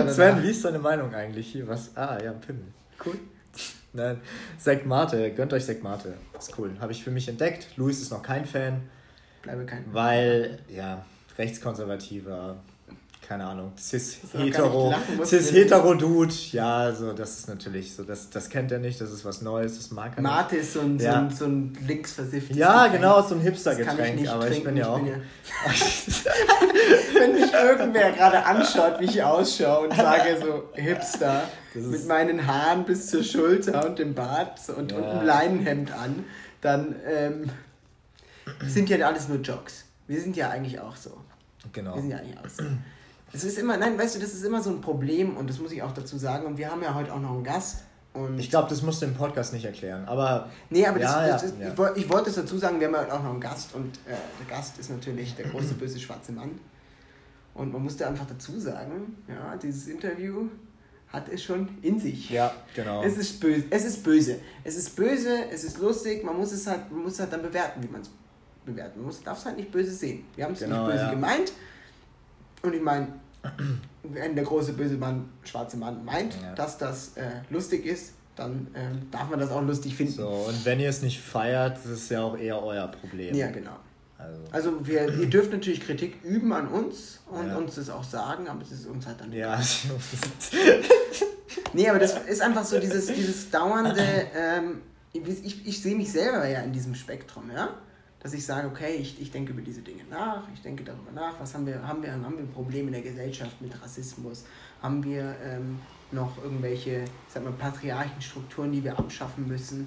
Sven, wie ist deine Meinung eigentlich hier? Was? Ah, ja, Pimmel. Cool. Nein, Zack Mate, gönnt euch Zack Mate. Ist cool. Habe ich für mich entdeckt. Luis ist noch kein Fan. Bleibe kein Fan. Weil, ja, rechtskonservativer keine Ahnung, cis-hetero, cis-hetero-Dude, ja, also das ist natürlich so, das, das kennt er nicht, das ist was Neues, das mag er Mate ist so ein, ja. so ein, so ein linksversifftes Ja, Getränk. genau, so ein Hipster-Getränk, aber trinken, ich bin ja auch... Ja Wenn mich irgendwer gerade anschaut, wie ich ausschaue und sage so Hipster, mit meinen Haaren bis zur Schulter und dem Bart und, ja. und einem Leinenhemd an, dann ähm, sind ja alles nur Jokes. Wir sind ja eigentlich auch so. Genau. Wir sind ja eigentlich auch so. Es ist immer, nein, weißt du, das ist immer so ein Problem und das muss ich auch dazu sagen. Und wir haben ja heute auch noch einen Gast. Und ich glaube, das musst du im Podcast nicht erklären, aber. Nee, aber ja, das, das, ja, ich, ja. ich, wollte es dazu sagen, wir haben ja heute auch noch einen Gast und äh, der Gast ist natürlich der große böse schwarze Mann. Und man musste einfach dazu sagen, ja, dieses Interview hat es schon in sich. Ja, genau. Es ist böse. Es ist böse. Es ist böse, es ist lustig, man muss es halt, man muss halt dann bewerten, wie man es bewerten muss. Man darf es halt nicht böse sehen. Wir haben es genau, nicht böse ja. gemeint. Und ich meine, wenn der große böse Mann, schwarze Mann meint, ja. dass das äh, lustig ist, dann ähm, darf man das auch lustig finden. So, und wenn ihr es nicht feiert, das ist ja auch eher euer Problem. Ja, genau. Also, also wir, ihr dürft natürlich Kritik üben an uns und ja. uns das auch sagen, aber es ist uns halt dann Ja. nee, aber das ist einfach so dieses, dieses dauernde, ähm, ich, ich sehe mich selber ja in diesem Spektrum, ja dass ich sage, okay, ich, ich denke über diese Dinge nach, ich denke darüber nach, was haben wir, haben wir, haben wir Probleme in der Gesellschaft mit Rassismus, haben wir ähm, noch irgendwelche, sag mal, Patriarchenstrukturen, die wir abschaffen müssen.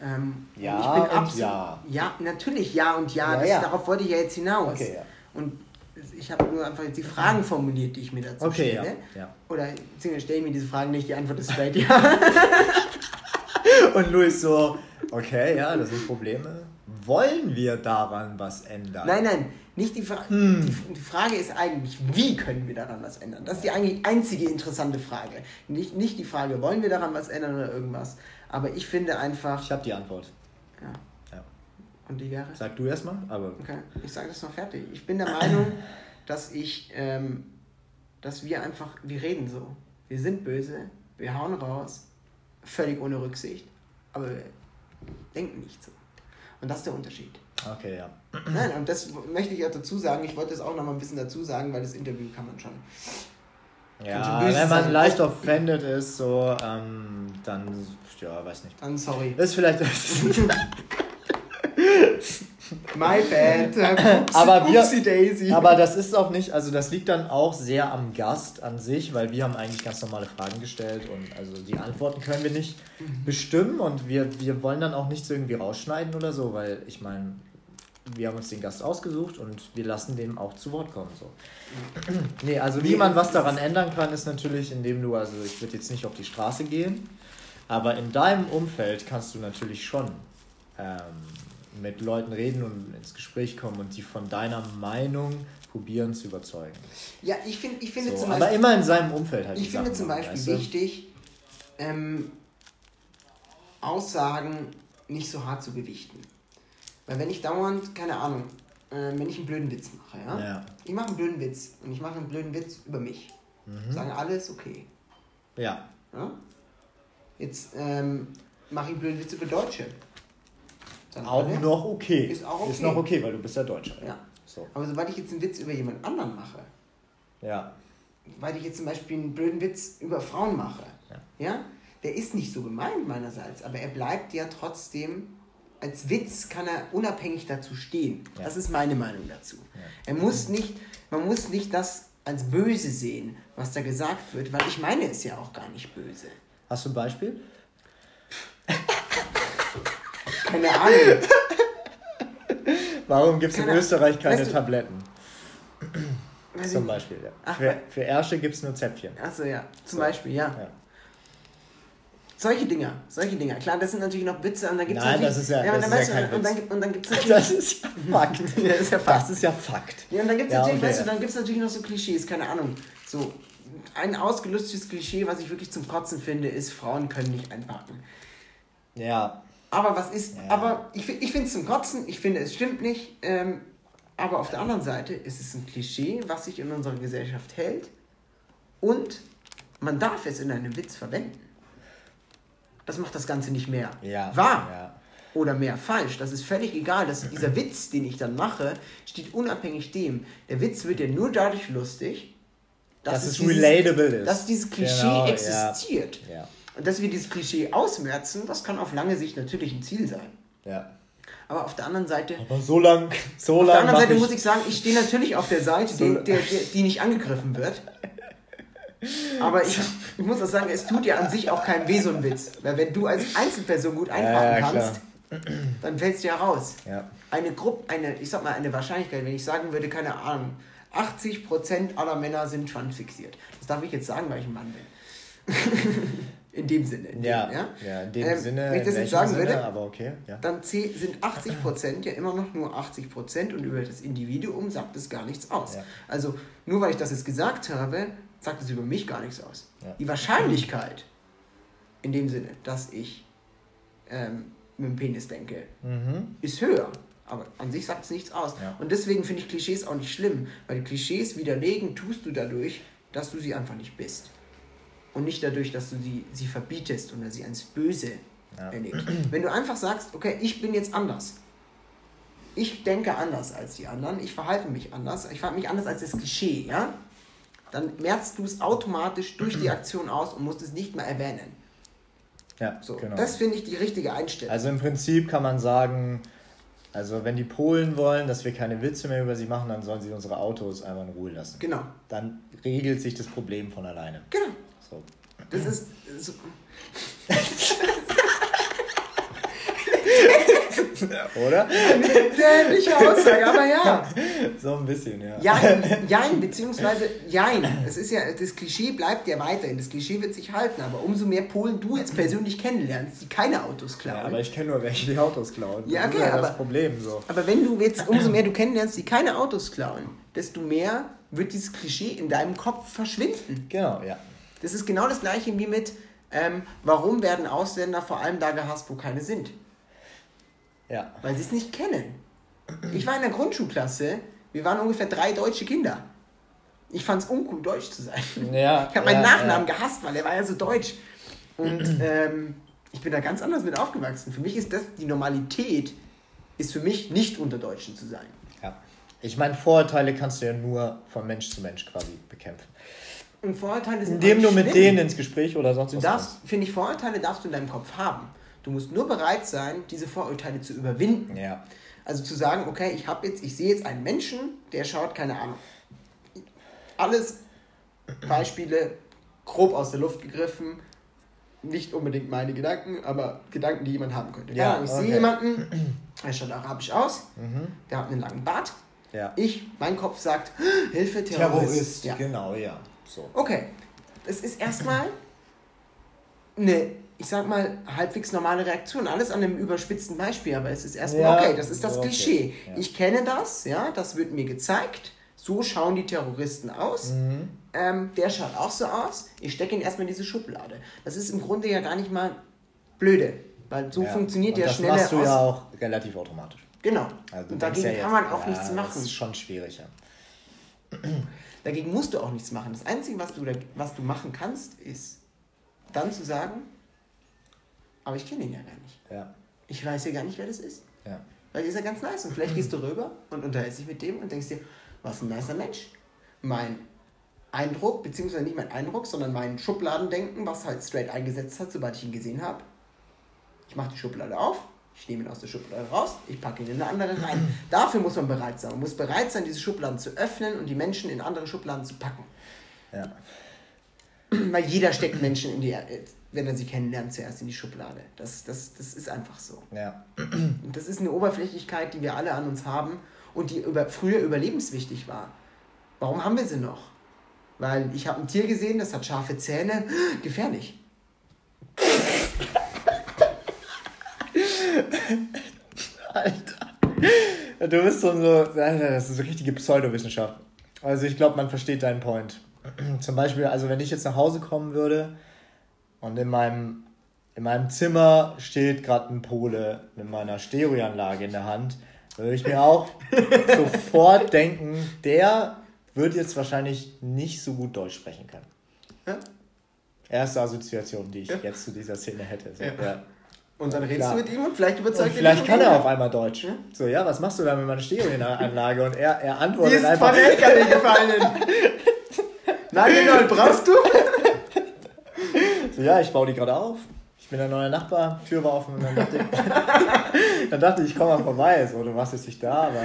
Ähm, ja ich bin absolut, ja. Ja, natürlich ja und ja, ja, das, ja. darauf wollte ich ja jetzt hinaus. Okay, ja. Und ich habe nur einfach jetzt die Fragen formuliert, die ich mir dazu okay, stelle. Ja, ja. Oder beziehungsweise stelle ich mir diese Fragen nicht, die Antwort ist straight ja. und Louis so, okay, ja, das sind Probleme wollen wir daran was ändern? Nein, nein, nicht die, Fra hm. die, die, Frage ist eigentlich, wie können wir daran was ändern? Das ist die eigentlich einzige interessante Frage. Nicht, nicht die Frage, wollen wir daran was ändern oder irgendwas. Aber ich finde einfach. Ich habe die Antwort. Ja. ja. Und die wäre? Sag du erstmal, aber. Okay, ich sage das noch fertig. Ich bin der Meinung, dass ich, ähm, dass wir einfach, wir reden so. Wir sind böse, wir hauen raus, völlig ohne Rücksicht, aber wir denken nicht so. Und das ist der Unterschied. Okay, ja. Nein, und das möchte ich auch dazu sagen. Ich wollte es auch noch mal ein bisschen dazu sagen, weil das Interview kann man schon. Ja, wenn man sein. leicht offended ist, so, ähm, dann, ja, weiß nicht. Dann sorry. Ist vielleicht. My bad. aber, wir, Daisy. aber das ist auch nicht, also das liegt dann auch sehr am Gast an sich, weil wir haben eigentlich ganz normale Fragen gestellt und also die Antworten können wir nicht mhm. bestimmen und wir, wir wollen dann auch nichts irgendwie rausschneiden oder so, weil ich meine, wir haben uns den Gast ausgesucht und wir lassen dem auch zu Wort kommen. So. Mhm. nee, also wie man was daran ändern kann, ist natürlich, indem du, also ich würde jetzt nicht auf die Straße gehen, aber in deinem Umfeld kannst du natürlich schon ähm, mit Leuten reden und ins Gespräch kommen und die von deiner Meinung probieren zu überzeugen. Ja, ich, find, ich finde so, zum Beispiel. Aber immer in seinem Umfeld halt. Ich finde Sachen zum Beispiel weißt du? wichtig, ähm, Aussagen nicht so hart zu gewichten. Weil wenn ich dauernd, keine Ahnung, äh, wenn ich einen blöden Witz mache, ja? ja. Ich mache einen blöden Witz und ich mache einen blöden Witz über mich. Mhm. Sagen alle, ist okay. Ja. ja? Jetzt ähm, mache ich einen blöden Witz über Deutsche. Dann auch alle, noch okay. Ist auch okay. Ist noch okay, weil du bist ja Deutscher. Ja. So. Aber sobald ich jetzt einen Witz über jemand anderen mache, ja. weil ich jetzt zum Beispiel einen blöden Witz über Frauen mache, ja. ja, der ist nicht so gemeint meinerseits, aber er bleibt ja trotzdem, als Witz kann er unabhängig dazu stehen. Ja. Das ist meine Meinung dazu. Ja. Er muss nicht, man muss nicht das als böse sehen, was da gesagt wird, weil ich meine es ja auch gar nicht böse. Hast du ein Beispiel? Keine Ahnung. Warum gibt es in Österreich keine weißt du, Tabletten? Zum Beispiel, ja. Ach, für, für Ärsche gibt es nur Zäpfchen. Achso, ja. Zum so. Beispiel, ja. ja. Solche Dinger, solche Dinger. Klar, das sind natürlich noch Witze und dann gibt es Nein, das ist ja, ja, das ist ja kein Witz. Und dann, und dann gibt's natürlich, das ist ja Fakt. das ist ja Fakt. Das ist ja Fakt. Ja, und dann gibt es ja, natürlich, okay, weißt du, dann gibt's natürlich noch so Klischees, keine Ahnung. So, ein ausgelöstes Klischee, was ich wirklich zum Kotzen finde, ist, Frauen können nicht einpacken. Ja. Aber was ist, ja. aber ich, ich finde es zum Kotzen, ich finde, es stimmt nicht. Ähm, aber auf der anderen Seite ist es ein Klischee, was sich in unserer Gesellschaft hält. Und man darf es in einem Witz verwenden. Das macht das Ganze nicht mehr ja. wahr ja. oder mehr falsch. Das ist völlig egal. Das, dieser Witz, den ich dann mache, steht unabhängig dem. Der Witz wird ja nur dadurch lustig, dass, dass es, dieses, relatable ist. Dass dieses Klischee genau, existiert. Ja. Und dass wir dieses Klischee ausmerzen, das kann auf lange Sicht natürlich ein Ziel sein. Ja. Aber auf der anderen Seite. Aber so lang, so Auf lang der anderen Seite ich muss ich sagen, ich stehe natürlich auf der Seite, so die, der, der, die nicht angegriffen wird. Aber ich, ich muss auch sagen, es tut ja an sich auch keinem weh, so ein Witz. Weil wenn du als Einzelperson gut einpacken ja, kannst, dann fällst du ja raus. Ja. Eine Gruppe, eine, ich sag mal, eine Wahrscheinlichkeit, wenn ich sagen würde, keine Ahnung, 80% aller Männer sind schwanzfixiert. Das darf ich jetzt sagen, weil ich ein Mann bin. In dem Sinne. In ja, dem, ja? ja, in dem ähm, Sinne. Wenn ich das jetzt sagen Sinne, würde, aber okay, ja. dann sind 80% ja immer noch nur 80% und über das Individuum sagt es gar nichts aus. Ja. Also nur weil ich das jetzt gesagt habe, sagt es über mich gar nichts aus. Ja. Die Wahrscheinlichkeit, in dem Sinne, dass ich ähm, mit dem Penis denke, mhm. ist höher. Aber an sich sagt es nichts aus. Und deswegen finde ich Klischees auch nicht schlimm, weil Klischees widerlegen tust du dadurch, dass du sie einfach nicht bist. Und nicht dadurch, dass du sie, sie verbietest oder sie als böse ja. erlebst. Wenn du einfach sagst, okay, ich bin jetzt anders. Ich denke anders als die anderen, ich verhalte mich anders, ich verhalte mich anders als das Klischee, ja? dann merkst du es automatisch durch die Aktion aus und musst es nicht mehr erwähnen. Ja, so, genau. Das finde ich die richtige Einstellung. Also im Prinzip kann man sagen, also wenn die Polen wollen, dass wir keine Witze mehr über sie machen, dann sollen sie unsere Autos einfach in Ruhe lassen. Genau. Dann regelt sich das Problem von alleine. Genau. So. Das ist. So. Oder? Eine dämliche Aussage, aber ja. So ein bisschen, ja. Jein, jein, beziehungsweise jein. Es ist ja, das Klischee bleibt ja weiterhin. Das Klischee wird sich halten, aber umso mehr Polen du jetzt persönlich kennenlernst, die keine Autos klauen. Ja, aber ich kenne nur welche, die Autos klauen. Ja, okay, das ist ja aber, das Problem so. Aber wenn du jetzt, umso mehr du kennenlernst, die keine Autos klauen, desto mehr wird dieses Klischee in deinem Kopf verschwinden. Genau, ja. Das ist genau das gleiche wie mit, ähm, warum werden Ausländer vor allem da gehasst, wo keine sind? Ja. Weil sie es nicht kennen. Ich war in der Grundschulklasse, wir waren ungefähr drei deutsche Kinder. Ich fand es uncool, deutsch zu sein. Ja, ich habe meinen ja, Nachnamen ja. gehasst, weil er war ja so deutsch. Und ähm, ich bin da ganz anders mit aufgewachsen. Für mich ist das die Normalität, ist für mich nicht unter Deutschen zu sein. Ja. Ich meine, Vorurteile kannst du ja nur von Mensch zu Mensch quasi bekämpfen. Und Vorurteile sind Indem du mit schlimm. denen ins Gespräch oder sonst was. Finde ich, Vorurteile darfst du in deinem Kopf haben. Du musst nur bereit sein, diese Vorurteile zu überwinden. Ja. Also zu sagen, okay, ich habe jetzt, ich sehe jetzt einen Menschen, der schaut, keine Ahnung. Alles Beispiele grob aus der Luft gegriffen, nicht unbedingt meine Gedanken, aber Gedanken, die jemand haben könnte. Ja, ich okay. sehe jemanden, der schaut arabisch aus, mhm. der hat einen langen Bart. Ja. Ich, mein Kopf sagt, Hilfe, Terrorist. Terrorist, ja. genau, ja. So. Okay, es ist erstmal eine ich sag mal, halbwegs normale Reaktion. Alles an einem überspitzten Beispiel, aber es ist erstmal ja, okay, das ist das okay. Klischee. Ja. Ich kenne das, ja, das wird mir gezeigt. So schauen die Terroristen aus. Mhm. Ähm, der schaut auch so aus. Ich stecke ihn erstmal in diese Schublade. Das ist im Grunde ja gar nicht mal blöde, weil so ja. funktioniert ja schnell. Das machst du aus ja auch relativ automatisch. Genau. Also Und dagegen kann man auch nichts machen. Das ist schon schwierig, ja. Dagegen musst du auch nichts machen. Das Einzige, was du, was du machen kannst, ist dann zu sagen, aber ich kenne ihn ja gar nicht. Ja. Ich weiß ja gar nicht, wer das ist. Ja. Weil ist ja ganz nice. Und vielleicht gehst du rüber und unterhältst dich mit dem und denkst dir, was ein nicer Mensch. Mein Eindruck, beziehungsweise nicht mein Eindruck, sondern mein Schubladendenken, was halt straight eingesetzt hat, sobald ich ihn gesehen habe. Ich mache die Schublade auf, ich nehme ihn aus der Schublade raus, ich packe ihn in eine andere rein. Dafür muss man bereit sein. Man muss bereit sein, diese Schubladen zu öffnen und die Menschen in andere Schubladen zu packen. Ja. Weil jeder steckt Menschen in die, wenn er sie kennenlernt, zuerst in die Schublade. Das, das, das ist einfach so. Ja. Und das ist eine Oberflächlichkeit, die wir alle an uns haben und die über, früher überlebenswichtig war. Warum haben wir sie noch? Weil ich habe ein Tier gesehen, das hat scharfe Zähne. Gefährlich. Alter. Du bist so, so das ist so richtige Pseudowissenschaft. Also ich glaube, man versteht deinen Point. Zum Beispiel, also wenn ich jetzt nach Hause kommen würde und in meinem in meinem Zimmer steht gerade ein Pole mit meiner Stereoanlage in der Hand, würde ich mir auch sofort denken, der wird jetzt wahrscheinlich nicht so gut Deutsch sprechen können. Ja? Erste Assoziation, die ich ja. jetzt zu dieser Szene hätte. So, ja. Und dann redest Klar. du mit ihm und vielleicht überzeugt und Vielleicht kann er auf einmal Deutsch. Ja? So, ja, was machst du da mit meiner Stereoanlage? Und er, er antwortet Die ist einfach. von LKW gefallen. Nagelgold brauchst du? so, ja, ich baue die gerade auf. Ich bin der neue Nachbar, Tür war offen und dann dachte ich, dann dachte ich, ich komme mal vorbei. So, du warst jetzt nicht da, aber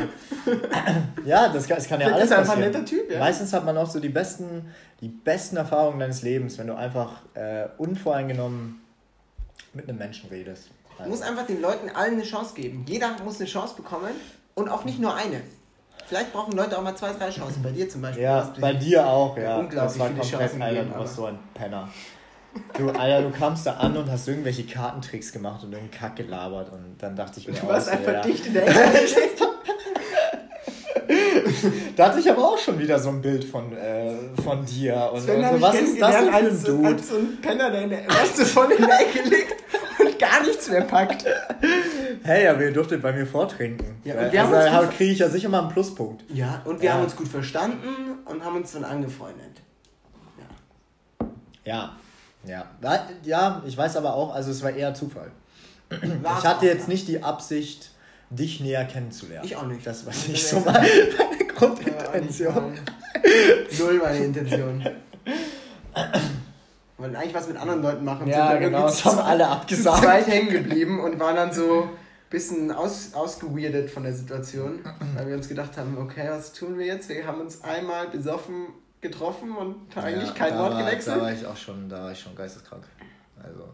ja, das kann, das kann ja alles passieren. ist einfach ein netter Typ, ja. Meistens hat man auch so die besten, die besten Erfahrungen deines Lebens, wenn du einfach äh, unvoreingenommen mit einem Menschen redest. Also. Du musst einfach den Leuten allen eine Chance geben. Jeder muss eine Chance bekommen und auch nicht nur eine. Vielleicht brauchen Leute auch mal zwei, drei Chancen. Bei dir zum Beispiel. Ja, bei dir auch, ja. Unglaublich das war Chancen Alter, du warst so ein Penner. Du, Alter, du kamst da an und hast irgendwelche Kartentricks gemacht und irgendeinen Kack gelabert und dann dachte ich mir Du warst einfach ja. dicht in der Ecke. da hatte ich aber auch schon wieder so ein Bild von, äh, von dir. Und, Sven und so, was ist das denn für ein Dude? Als so ein Penner, der in der, du, voll in der Ecke liegt und gar nichts mehr packt. Hey, aber ihr durftet bei mir vortrinken. Ja, und wir also, haben kriege ich ja sicher mal einen Pluspunkt. Ja, und wir ja. haben uns gut verstanden und haben uns dann angefreundet. Ja. Ja. Ja, ja ich weiß aber auch, also es war eher Zufall. War ich hatte jetzt nicht die Absicht, dich näher kennenzulernen. Ich auch nicht. Das war nicht so meine Grundintention. Null meine Intention. Wollten eigentlich was mit anderen Leuten machen. Ja, sind genau, das haben alle abgesagt. Zweit hängen geblieben und waren dann so ein bisschen aus, ausgeweirdet von der Situation, weil wir uns gedacht haben, okay, was tun wir jetzt? Wir haben uns einmal besoffen getroffen und eigentlich ja, kein Wort gewechselt. Da war ich auch schon, da war ich schon geisteskrank. Also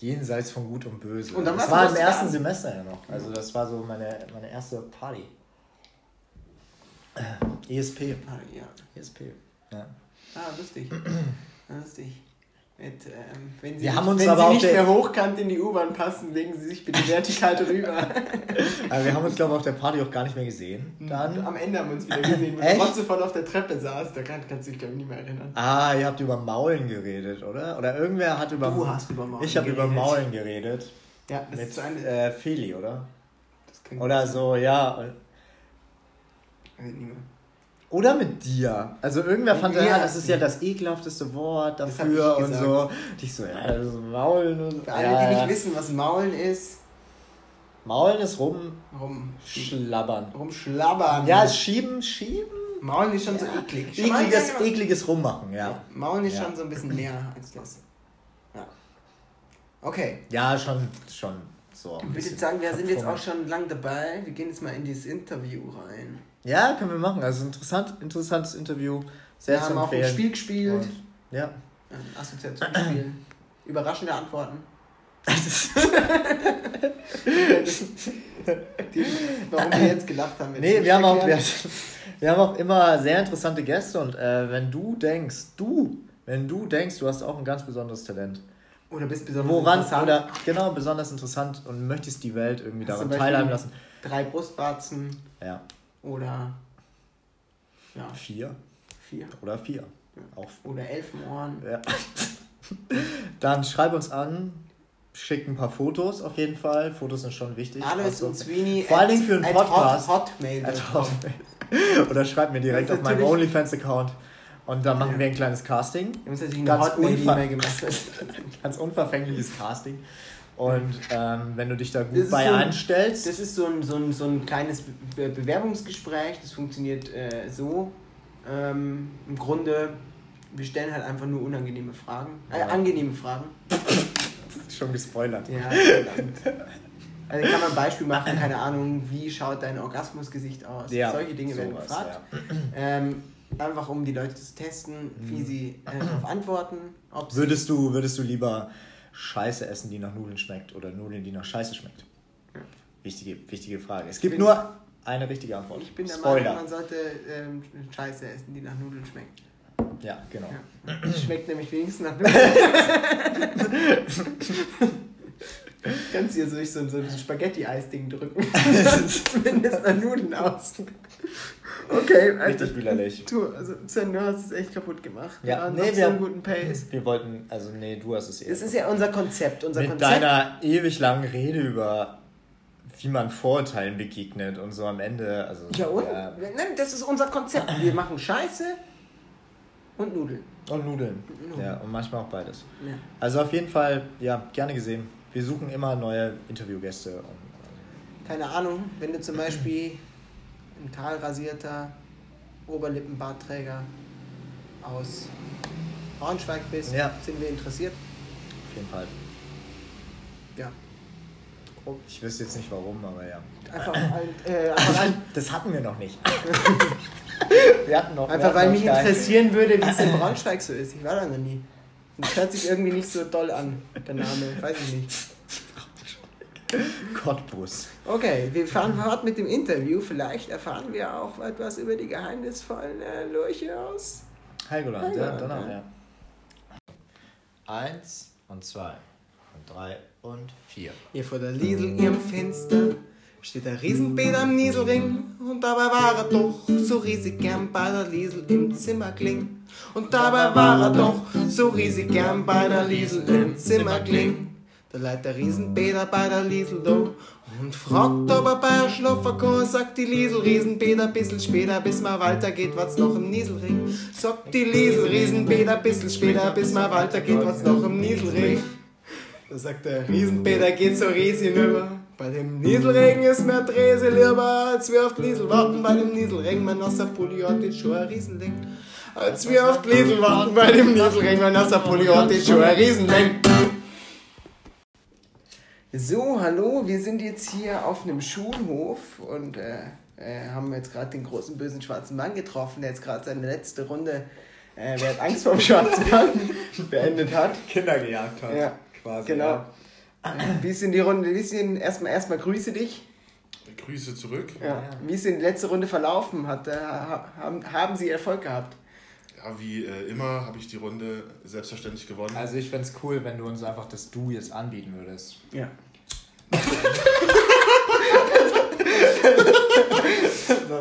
jenseits von Gut und Böse. Und dann das war im ersten an. Semester ja noch. Also das war so meine, meine erste Party. Äh, ESP. Party, ja. ESP. Ja. Ah, lustig. lustig. Mit, ähm, wenn sie, wir nicht, haben uns wenn aber sie nicht mehr hochkant in die U-Bahn passen, legen sie sich bitte vertikal drüber. aber wir haben uns, glaube ich, auf der Party auch gar nicht mehr gesehen. Mhm. Dann. Am Ende haben wir uns wieder gesehen, wo Echt? Rotze voll auf der Treppe saß. Da kann, kannst du dich, glaube ich, nicht mehr erinnern. Ah, ihr habt über Maulen geredet, oder? Oder irgendwer hat über... Du hast über Maulen Ich habe über Maulen geredet. Ja, das mit ist eine... Äh, Feli, oder? oder so, ja. Ich weiß nicht mehr. Oder mit dir. Also irgendwer fand, ja, das ist ja das ekelhafteste Wort dafür und so. Und ich so, ja, das ist Maulen. Und, Für alle, die nicht wissen, was Maulen ist. Maulen ist rum. Rumschlabbern. Rumschlabbern. Ja, schieben, schieben. Maulen ist schon ja. so eklig. Ekliges, ekliges Rummachen, ja. ja. Maulen ist ja. schon so ein bisschen mehr als das. Ja. Okay. Ja, schon, schon so. Ich würde sagen, wir sind jetzt auch schon lang dabei. Wir gehen jetzt mal in dieses Interview rein. Ja, können wir machen. Also interessant, interessantes Interview. Sehr wir haben auch ein Spiel gespielt. Und, ja. Ein Assoziationsspiel. Überraschende Antworten. Die, warum wir jetzt gelacht haben. Nee, wir haben, auch, wir, wir, haben auch immer sehr interessante Gäste und äh, wenn du denkst, du, wenn du denkst, du hast auch ein ganz besonderes Talent. Oder bist besonders Woran, interessant. Oder, genau, besonders interessant und möchtest die Welt irgendwie daran teilhaben lassen. Drei Brustwarzen. Ja. Oder ja. vier. Vier. Oder vier. Ja. Auch. Oder Elfenohren. Ja. Dann schreib uns an, schick ein paar Fotos auf jeden Fall. Fotos sind schon wichtig. Alles also, und Sweeney. Vor allen Dingen für einen Podcast. Hot, Hotmail. Hotmail. Oder schreib mir direkt auf meinem OnlyFans-Account. Und dann machen wir ein kleines Casting. Wir müssen natürlich ganz, unver ganz unverfängliches Casting. Und ähm, wenn du dich da gut bei so ein, anstellst. Das ist so ein, so ein, so ein kleines Be Bewerbungsgespräch, das funktioniert äh, so. Ähm, Im Grunde, wir stellen halt einfach nur unangenehme Fragen. Äh, angenehme Fragen. Schon gespoilert. Ja, Also kann man ein Beispiel machen, keine Ahnung, wie schaut dein Orgasmusgesicht aus? Ja, Solche Dinge werden gefragt. Ja. Ähm, einfach um die Leute zu testen, wie mhm. sie äh, darauf antworten. würdest, du, würdest du lieber Scheiße essen, die nach Nudeln schmeckt oder Nudeln, die nach Scheiße schmeckt? Ja. Wichtige, wichtige Frage. Es gibt nur eine richtige Antwort. Ich bin der Spoiler. Meinung, man sollte ähm, Scheiße essen, die nach Nudeln schmeckt. Ja, genau. Ja. Schmeckt nämlich wenigstens nach Nudeln. Kannst du hier durch so, so ein Spaghetti-Eis-Ding drücken. Zumindest mal Nudeln aus. Okay, also, richtig widerlich. Du, also Sven, du hast es echt kaputt gemacht. Ja, ja nee, wir haben einen guten Pace. Wir wollten, also nee, du hast es eher. Das ist ja unser Konzept. Unser Mit Konzept. deiner ewig langen Rede über wie man Vorurteilen begegnet und so am Ende. Also, ja, und? Ja. Das ist unser Konzept. Wir machen Scheiße und Nudeln. Und Nudeln. Nudeln. Ja, und manchmal auch beides. Ja. Also auf jeden Fall, ja, gerne gesehen. Wir suchen immer neue Interviewgäste. Und, also. Keine Ahnung, wenn du zum Beispiel ein kahlrasierter Oberlippenbartträger aus Braunschweig bist, ja. sind wir interessiert. Auf jeden Fall. Ja. Ich wüsste jetzt nicht warum, aber ja. Einfach ein, äh, einfach ein Das hatten wir noch nicht. wir hatten noch, einfach weil mich interessieren würde, wie es in Braunschweig so ist. Ich war da noch nie. Das hört sich irgendwie nicht so doll an, der Name. Weiß ich nicht. Cottbus. Okay, wir fahren fort mit dem Interview. Vielleicht erfahren wir auch etwas über die geheimnisvollen äh, Lurche aus Helgoland. Ja, danach, ja. Eins und zwei und drei und vier. Hier vor der Liesel ihrem Fenster steht der Riesenbeet am Nieselring und dabei war er doch so riesig gern bei der Liesel im Zimmer kling. Und dabei war er doch so riesig gern bei der Liesel im Zimmer kling. Da leiht der Riesenbäder bei der Liesel do und fragt, ob er bei der Schlaffer kann. Sagt die Liesel, Riesenbäder, bissl später, bis mal weiter geht, was noch im Nieselring. Sagt die Liesel, Riesenbäder, bissl später, bis mal weiter geht, was noch im Nieselring. Da sagt der Riesenbäder, geht so riesig hinüber. Bei dem Nieselregen ist mir Drese lieber, als wir auf Liesel warten. Bei dem Nieselregen, mein nasser Pulli hat jetzt schon ein Riesending. Als wir auf Liesel warten, bei dem Nieselregen, mein nasser Pulli hat jetzt schon ein Riesending. So, hallo, wir sind jetzt hier auf einem Schulhof und äh, äh, haben jetzt gerade den großen bösen schwarzen Mann getroffen, der jetzt gerade seine letzte Runde, äh, wer hat Angst vor dem schwarzen Mann, beendet hat. Kinder gejagt hat. Ja, quasi. Genau. Ja. Wie ist denn die Runde? Wie ist denn erstmal erstmal grüße dich? Grüße zurück. Ja. Wie ist denn die letzte Runde verlaufen? Hat, äh, haben, haben Sie Erfolg gehabt? Ja, wie äh, immer habe ich die Runde selbstverständlich gewonnen. Also ich fände es cool, wenn du uns einfach das Du jetzt anbieten würdest. Ja. das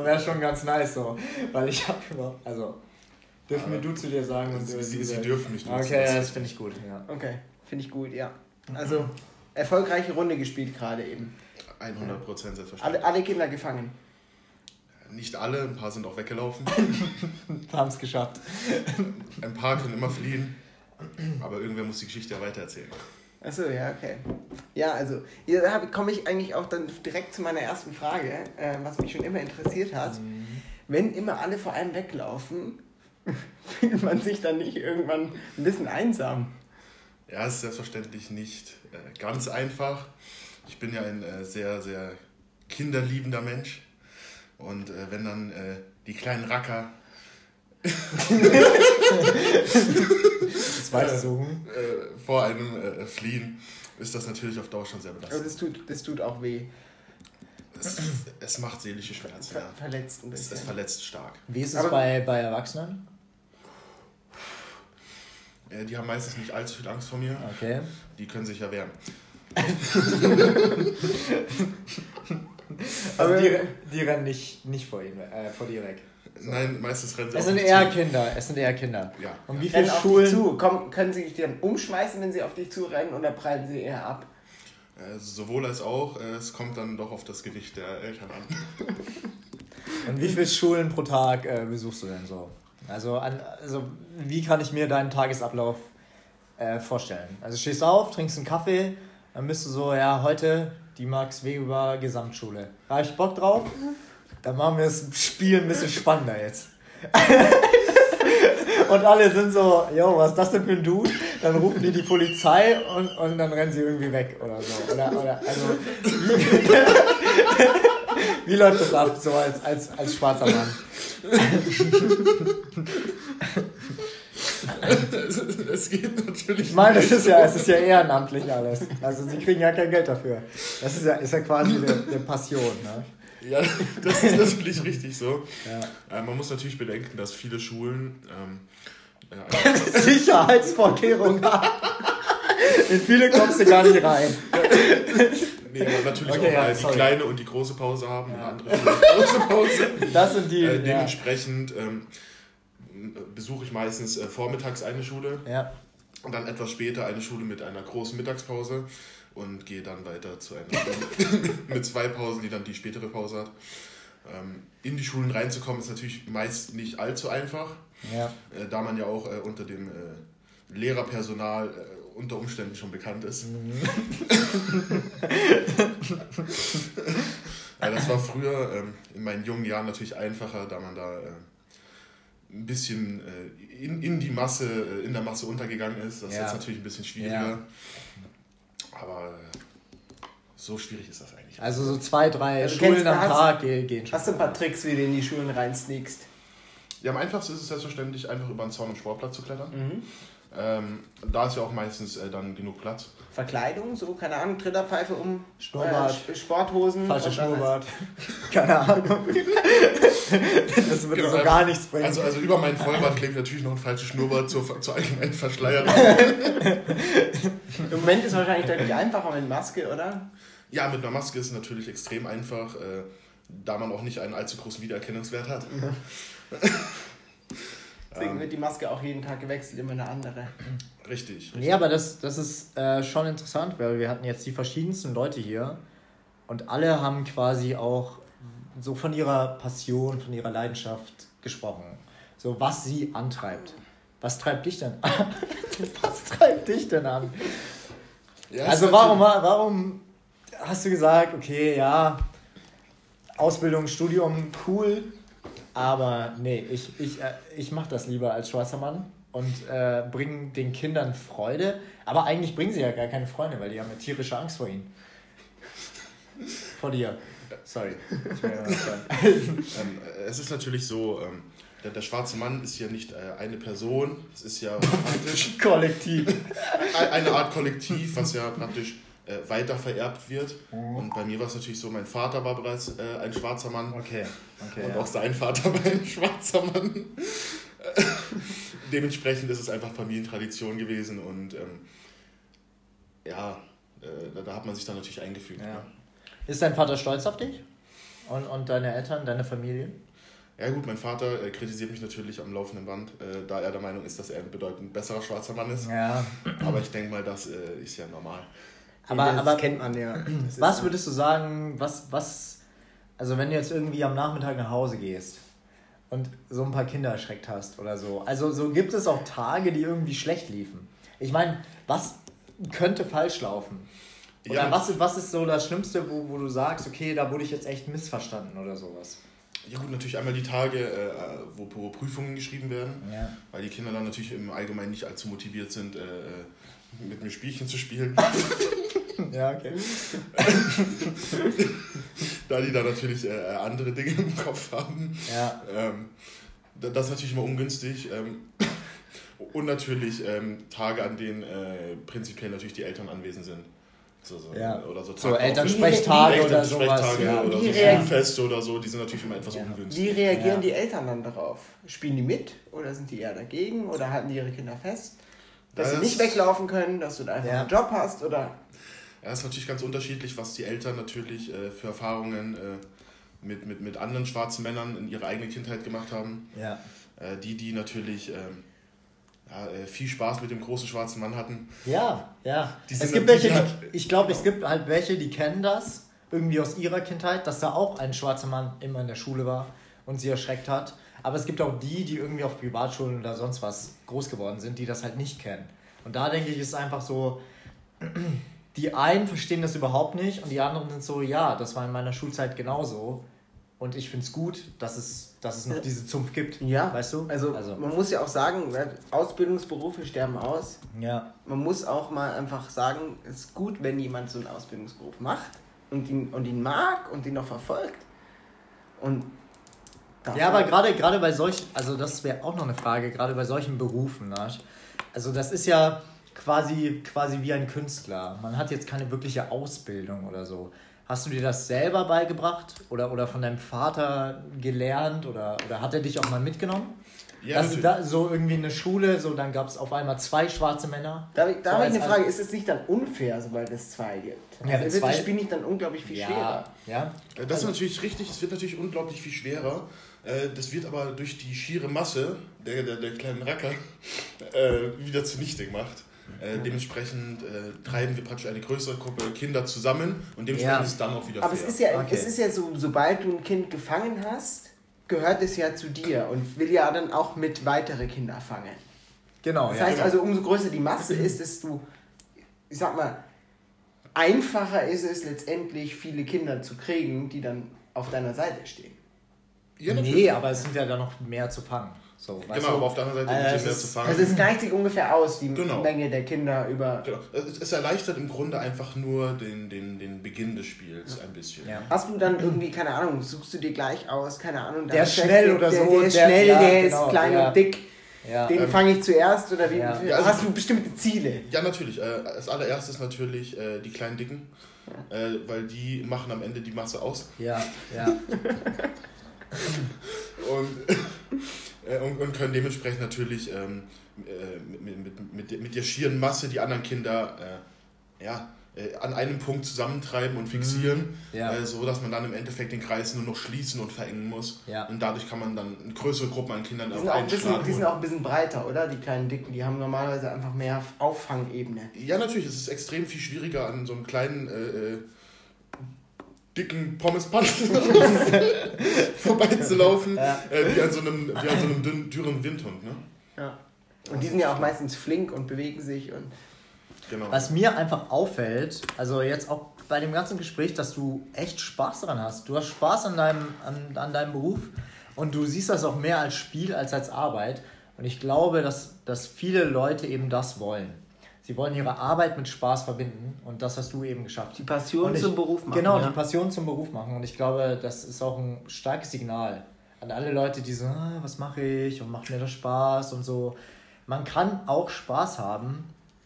wäre schon ganz nice so. Weil ich habe überhaupt. Also, dürfen wir du zu dir sagen? Und sie, sie, sie dürfen mich duzen. Okay, ja, das finde ich gut. Ja. Okay, finde ich gut, ja. Also, erfolgreiche Runde gespielt gerade eben. 100% selbstverständlich. Alle, alle Kinder gefangen. Nicht alle, ein paar sind auch weggelaufen. haben es geschafft. Ein paar können immer fliehen, aber irgendwer muss die Geschichte ja weitererzählen. Achso, ja, okay. Ja, also, hier komme ich eigentlich auch dann direkt zu meiner ersten Frage, äh, was mich schon immer interessiert hat. Mhm. Wenn immer alle vor einem weglaufen, fühlt man sich dann nicht irgendwann ein bisschen einsam? Ja, es ist selbstverständlich nicht äh, ganz einfach. Ich bin ja ein äh, sehr, sehr kinderliebender Mensch. Und äh, wenn dann äh, die kleinen Racker das weiter suchen. Äh, vor einem äh, fliehen, ist das natürlich auf Dauer schon sehr belastend. Aber das tut, das tut auch weh. Es, es macht seelische Schmerzen. Ver verletzt ein bisschen. Es, es, verletzt stark. Wie ist es bei, bei Erwachsenen? Ja, die haben meistens nicht allzu viel Angst vor mir. Okay. Die können sich ja wehren. Also die, die rennen nicht, nicht vor, ihm, äh, vor dir weg. So. Nein, meistens rennen sie Es sind eher zu. Kinder, es sind eher Kinder. Ja. Und wie viele Schulen... Zu. Komm, können sie dich dann umschmeißen, wenn sie auf dich zurennen oder prallen sie eher ab? Äh, sowohl als auch, äh, es kommt dann doch auf das Gewicht der Eltern an. Und wie viele Schulen pro Tag äh, besuchst du denn so? Also, an, also, wie kann ich mir deinen Tagesablauf äh, vorstellen? Also, stehst auf, trinkst einen Kaffee, dann bist du so, ja, heute die Max Weber Gesamtschule. Habe ich Bock drauf? Dann machen wir das Spiel ein bisschen spannender jetzt. und alle sind so, yo, was ist das denn für ein Dude? Dann rufen die die Polizei und, und dann rennen sie irgendwie weg oder so. Oder, oder, also, wie, wie läuft das ab, so als, als, als schwarzer Mann? Es geht natürlich. Ich meine, das ist ja, es ist ja ehrenamtlich alles. Also sie kriegen ja kein Geld dafür. Das ist ja, ist ja quasi eine, Passion. Ne? Ja, das ist natürlich richtig so. Ja. Äh, man muss natürlich bedenken, dass viele Schulen ähm, äh, Sicherheitsvorkehrungen haben. In viele kommst du gar nicht rein. Nee, aber natürlich okay, auch ja, die kleine und die große Pause haben ja. und andere große Pause. Das sind die. Äh, dementsprechend ähm, besuche ich meistens äh, vormittags eine Schule. Ja. Und dann etwas später eine Schule mit einer großen Mittagspause und gehe dann weiter zu einer Schule mit zwei Pausen, die dann die spätere Pause hat. Ähm, in die Schulen reinzukommen ist natürlich meist nicht allzu einfach, ja. äh, da man ja auch äh, unter dem äh, Lehrerpersonal äh, unter Umständen schon bekannt ist. Mhm. ja, das war früher ähm, in meinen jungen Jahren natürlich einfacher, da man da äh, ein bisschen äh, in, in die Masse, äh, in der Masse untergegangen ist. Das ja. ist jetzt natürlich ein bisschen schwieriger. Ja. Aber so schwierig ist das eigentlich. Also so zwei, drei also Schulen am Tag gehen schon. Hast du ein paar Tricks, wie du in die Schulen reinsneakst? Ja, am einfachsten ist es selbstverständlich, einfach über einen Zaun im Sportplatz zu klettern. Mhm. Ähm, da ist ja auch meistens äh, dann genug Platz. Verkleidung, so, keine Ahnung, Trillerpfeife um, Schnurrbart, äh, Sporthosen. Falsche Schnurrbart. keine Ahnung. das würde genau, so gar nichts bringen. Also, also über meinen Vollbart klebt natürlich noch ein falsches Schnurrbart zur, zur allgemeinen Verschleierung. Im Moment ist es wahrscheinlich deutlich einfacher mit Maske, oder? Ja, mit einer Maske ist es natürlich extrem einfach, äh, da man auch nicht einen allzu großen Wiedererkennungswert hat. Deswegen ähm, wird die Maske auch jeden Tag gewechselt, immer eine andere. Richtig. richtig. Nee, aber das, das ist äh, schon interessant, weil wir hatten jetzt die verschiedensten Leute hier und alle haben quasi auch so von ihrer Passion, von ihrer Leidenschaft gesprochen. So, was sie antreibt. Was treibt dich denn an? was treibt dich denn an? Ja, also warum, warum hast du gesagt, okay, ja, Ausbildung, Studium, cool, aber nee, ich, ich, äh, ich mache das lieber als schwarzer Mann und äh, bringe den Kindern Freude. Aber eigentlich bringen sie ja gar keine Freunde, weil die haben ja tierische Angst vor ihnen. vor dir. Sorry. ähm, es ist natürlich so, ähm, der, der, schwarze Mann ist ja nicht äh, eine Person, es ist ja praktisch. Kollektiv. eine Art Kollektiv, was ja praktisch äh, weiter vererbt wird. Mhm. Und bei mir war es natürlich so, mein Vater war bereits äh, ein schwarzer Mann. Okay. okay und ja. auch sein Vater war ein schwarzer Mann. Dementsprechend ist es einfach Familientradition gewesen und ähm, ja, äh, da, da, hat man sich dann natürlich eingefügt. Ja. Ja. Ist dein Vater stolz auf dich? Und, und deine Eltern, deine Familie? Ja gut, mein Vater äh, kritisiert mich natürlich am laufenden Band, äh, da er der Meinung ist, dass er ein bedeutend besserer schwarzer Mann ist. Ja. Aber ich denke mal, das äh, ist ja normal. Aber, das aber kennt man ja. was würdest du sagen, was, was, also wenn du jetzt irgendwie am Nachmittag nach Hause gehst und so ein paar Kinder erschreckt hast oder so, also so gibt es auch Tage, die irgendwie schlecht liefen. Ich meine, was könnte falsch laufen? Oder ja, was, was ist so das Schlimmste, wo, wo du sagst, okay, da wurde ich jetzt echt missverstanden oder sowas? Ja gut, natürlich einmal die Tage, äh, wo, wo, Prüfungen geschrieben werden, ja. weil die Kinder dann natürlich im Allgemeinen nicht allzu motiviert sind, äh, äh mit mir Spielchen zu spielen. ja, okay. da die da natürlich äh, andere Dinge im Kopf haben. Ja. Ähm, das ist natürlich immer ungünstig. Ähm, und natürlich ähm, Tage, an denen äh, prinzipiell natürlich die Eltern anwesend sind. So, so, ja. Oder so, so Elternsprechtage oder sowas. Ja. Oder so Schulfeste oder so, die sind natürlich immer etwas ja. ungünstig. Wie reagieren ja. die Eltern dann darauf? Spielen die mit oder sind die eher dagegen oder halten die ihre Kinder fest? Dass das sie nicht weglaufen können, dass du da einfach einen Job hast oder ja, ist natürlich ganz unterschiedlich, was die Eltern natürlich äh, für Erfahrungen äh, mit, mit, mit anderen schwarzen Männern in ihrer eigenen Kindheit gemacht haben. Ja. Äh, die, die natürlich ähm, ja, äh, viel Spaß mit dem großen schwarzen Mann hatten. Ja, ja. es gibt welche, die, ich glaube, es gibt halt welche, die kennen das irgendwie aus ihrer Kindheit, dass da auch ein schwarzer Mann immer in der Schule war und sie erschreckt hat. Aber es gibt auch die, die irgendwie auf Privatschulen oder sonst was groß geworden sind, die das halt nicht kennen. Und da denke ich, ist es einfach so, die einen verstehen das überhaupt nicht und die anderen sind so, ja, das war in meiner Schulzeit genauso. Und ich finde es gut, dass es, dass es noch diese Zunft gibt. Ja. Weißt du? Also, also, man muss ja auch sagen, ne, Ausbildungsberufe sterben aus. Ja. Man muss auch mal einfach sagen, es ist gut, wenn jemand so einen Ausbildungsberuf macht und ihn, und ihn mag und ihn noch verfolgt. Und ja, aber gerade gerade bei solchen, also das wäre auch noch eine Frage, gerade bei solchen Berufen, ne? also das ist ja, quasi, quasi wie ein Künstler. Man hat jetzt keine wirkliche Ausbildung oder so. Hast du dir das selber beigebracht oder, oder von deinem Vater gelernt oder, oder hat er dich auch mal mitgenommen? Ja, das, da, so irgendwie eine Schule, so dann gab es auf einmal zwei schwarze Männer. Da, da so habe ich eine Frage, ist es nicht dann unfair, sobald es zwei gibt? Ja, also wird das Spiel nicht dann unglaublich viel ja, schwerer? Ja. Das ist natürlich richtig, es wird natürlich unglaublich viel schwerer. Äh, das wird aber durch die schiere Masse der, der, der kleinen Racker äh, wieder zunichte gemacht. Äh, dementsprechend äh, treiben wir praktisch eine größere Gruppe Kinder zusammen und dementsprechend ja. ist es dann auch wieder Aber fair. es ist ja, okay. es ist ja so, sobald du ein Kind gefangen hast, gehört es ja zu dir und will ja dann auch mit weitere Kinder fangen. Genau. Das ja, heißt genau. also, umso größer die Masse ist, desto, ich sag mal, einfacher ist es letztendlich, viele Kinder zu kriegen, die dann auf deiner Seite stehen. Ja, nee, aber es sind ja dann noch mehr zu fangen. So, genau, du? aber auf der anderen Seite äh, mehr zu fangen. Also es gleicht sich ungefähr aus, die genau. Menge der Kinder über. Genau. Es erleichtert im Grunde einfach nur den, den, den Beginn des Spiels ja. ein bisschen. Ja. Hast du dann irgendwie, keine Ahnung, suchst du dir gleich aus, keine Ahnung, der ist schnell oder der, so. Der ist der, schnell, ja, der genau, ist klein und dick. Ja. Den ähm, fange ich zuerst oder wie? Ja. Also hast du bestimmte Ziele? Ja, natürlich. Äh, als allererstes natürlich äh, die kleinen Dicken, äh, weil die machen am Ende die Masse aus. Ja, ja. und äh, und, und, können dementsprechend natürlich ähm, äh, mit, mit, mit, mit, der schieren Masse die anderen Kinder äh, ja, äh, an einem Punkt zusammentreiben und fixieren, mhm. ja. Äh, so dass man dann im Endeffekt den Kreis nur noch schließen und verengen muss. Ja. Und dadurch kann man dann größere Gruppen an Kindern die auch bisschen, die sind auch ein bisschen breiter, oder? Die kleinen Dicken, die haben normalerweise einfach mehr Auffangebene. Ja, natürlich. Es ist extrem viel schwieriger an so einem kleinen dicken Pommespanzer vorbeizulaufen, ja. äh, wie an so einem, wie an so einem dünnen, dürren Windhund. Ne? Ja. Und die sind ja auch meistens flink und bewegen sich. Und genau. Was mir einfach auffällt, also jetzt auch bei dem ganzen Gespräch, dass du echt Spaß daran hast. Du hast Spaß an deinem, an, an deinem Beruf und du siehst das auch mehr als Spiel als als Arbeit. Und ich glaube, dass, dass viele Leute eben das wollen. Sie wollen ihre Arbeit mit Spaß verbinden und das hast du eben geschafft. Die Passion ich, zum Beruf machen. Genau, ja. die Passion zum Beruf machen. Und ich glaube, das ist auch ein starkes Signal an alle Leute, die so, ah, was mache ich und macht mir das Spaß und so. Man kann auch Spaß haben,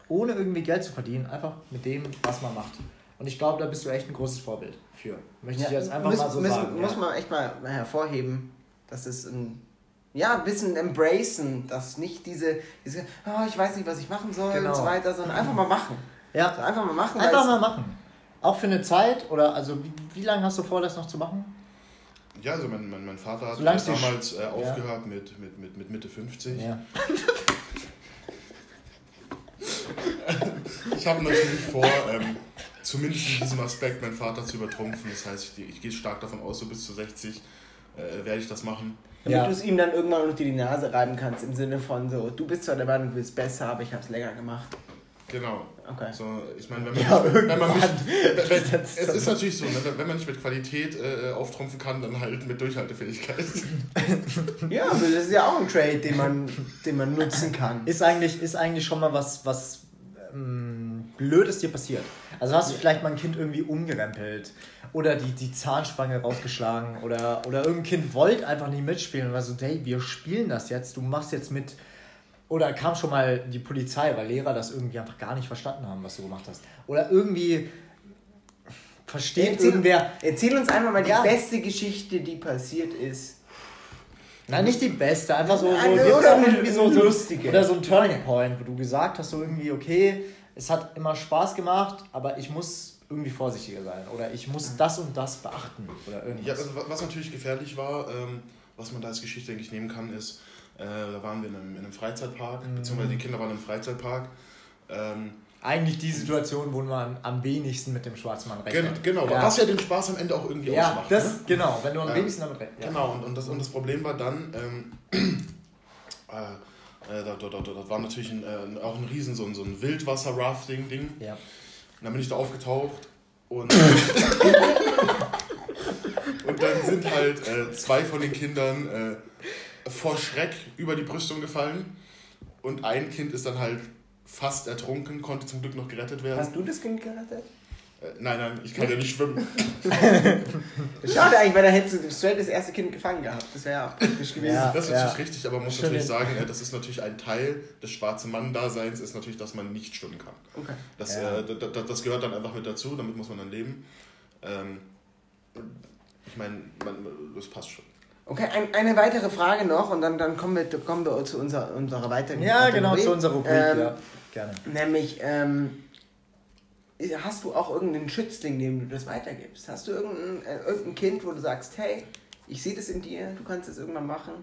ohne irgendwie Geld zu verdienen, einfach mit dem, was man macht. Und ich glaube, da bist du echt ein großes Vorbild für. Möchte ja, ich jetzt einfach müssen, mal so müssen, sagen. Muss ja. man echt mal hervorheben, dass es ein ja, ein bisschen embracen, dass nicht diese, diese oh, ich weiß nicht, was ich machen soll genau. und so weiter, sondern einfach mal machen. Ja. Also einfach mal machen. Einfach mal machen. Auch für eine Zeit oder also wie, wie lange hast du vor, das noch zu machen? Ja, also mein, mein, mein Vater hat damals äh, aufgehört ja. mit, mit, mit, mit Mitte 50. Ja. ich habe natürlich vor, ähm, zumindest in diesem Aspekt meinen Vater zu übertrumpfen. Das heißt, ich, ich gehe stark davon aus, so bis zu 60 äh, werde ich das machen. Damit ja. du es ihm dann irgendwann unter die Nase reiben kannst, im Sinne von so, du bist zwar der Meinung, du bist besser, aber ich habe es länger gemacht. Genau. Okay. So, ich meine, wenn man, ja, nicht, wenn man nicht, wenn, es ist natürlich so, ne, wenn man nicht mit Qualität äh, auftrumpfen kann, dann halt mit Durchhaltefähigkeit. ja, aber das ist ja auch ein Trade, den man, den man nutzen kann. Ist eigentlich, ist eigentlich schon mal was, was ähm, Blödes dir passiert. Also hast du vielleicht mal ein Kind irgendwie umgerempelt oder die, die Zahnspange rausgeschlagen oder, oder irgendein Kind wollte einfach nicht mitspielen und war so, hey, wir spielen das jetzt, du machst jetzt mit. Oder kam schon mal die Polizei, weil Lehrer das irgendwie einfach gar nicht verstanden haben, was du gemacht hast. Oder irgendwie versteht erzähl, irgendwer. Erzähl uns einmal mal die ja. beste Geschichte, die passiert ist. Nein, nicht die beste, einfach so, so, eine, oder irgendwie so, so lustige. Oder so ein Turning Point, wo du gesagt hast, so irgendwie, okay, es hat immer Spaß gemacht, aber ich muss irgendwie vorsichtiger sein oder ich muss das und das beachten oder irgendwas. Ja, also was natürlich gefährlich war, ähm, was man da als Geschichte eigentlich nehmen kann, ist, äh, da waren wir in einem, in einem Freizeitpark, mhm. beziehungsweise die Kinder waren im Freizeitpark. Ähm, eigentlich die Situation, wo man am wenigsten mit dem Schwarzmann rechnet. Genau, ja. was ja den Spaß am Ende auch irgendwie ja, ausmacht. Das, ne? Genau, wenn du am ähm, wenigsten damit rechnest. Ja. Genau, und, und, das, und das Problem war dann, ähm, äh, äh, da, da, da, da war natürlich ein, äh, auch ein riesen so ein, so ein Wildwasser-Rafting-Ding. Ja. Und dann bin ich da aufgetaucht und, und dann sind halt äh, zwei von den Kindern äh, vor Schreck über die Brüstung gefallen und ein Kind ist dann halt fast ertrunken, konnte zum Glück noch gerettet werden. Hast du das Kind gerettet? Äh, nein, nein, ich kann ja nicht schwimmen. Schade eigentlich, weil da hättest du straight das erste Kind gefangen gehabt. Das wäre ja auch praktisch gewesen. Ja, das ist ja. natürlich richtig, aber man muss Stimmt. natürlich sagen, das ist natürlich ein Teil des schwarzen Mann-Daseins, ist natürlich, dass man nicht schwimmen kann. Okay. Das, ja. äh, das, das, gehört dann einfach mit dazu, damit muss man dann leben. Ähm, ich meine, das passt schon. Okay, ein, eine weitere Frage noch und dann, dann kommen, wir, kommen wir zu unserer, unserer weiteren Ja, genau, zu unserer Rubrik, ähm, ja. Gerne. Nämlich, ähm, hast du auch irgendeinen Schützling, dem du das weitergibst? Hast du irgendein, äh, irgendein Kind, wo du sagst, hey, ich sehe das in dir, du kannst das irgendwann machen,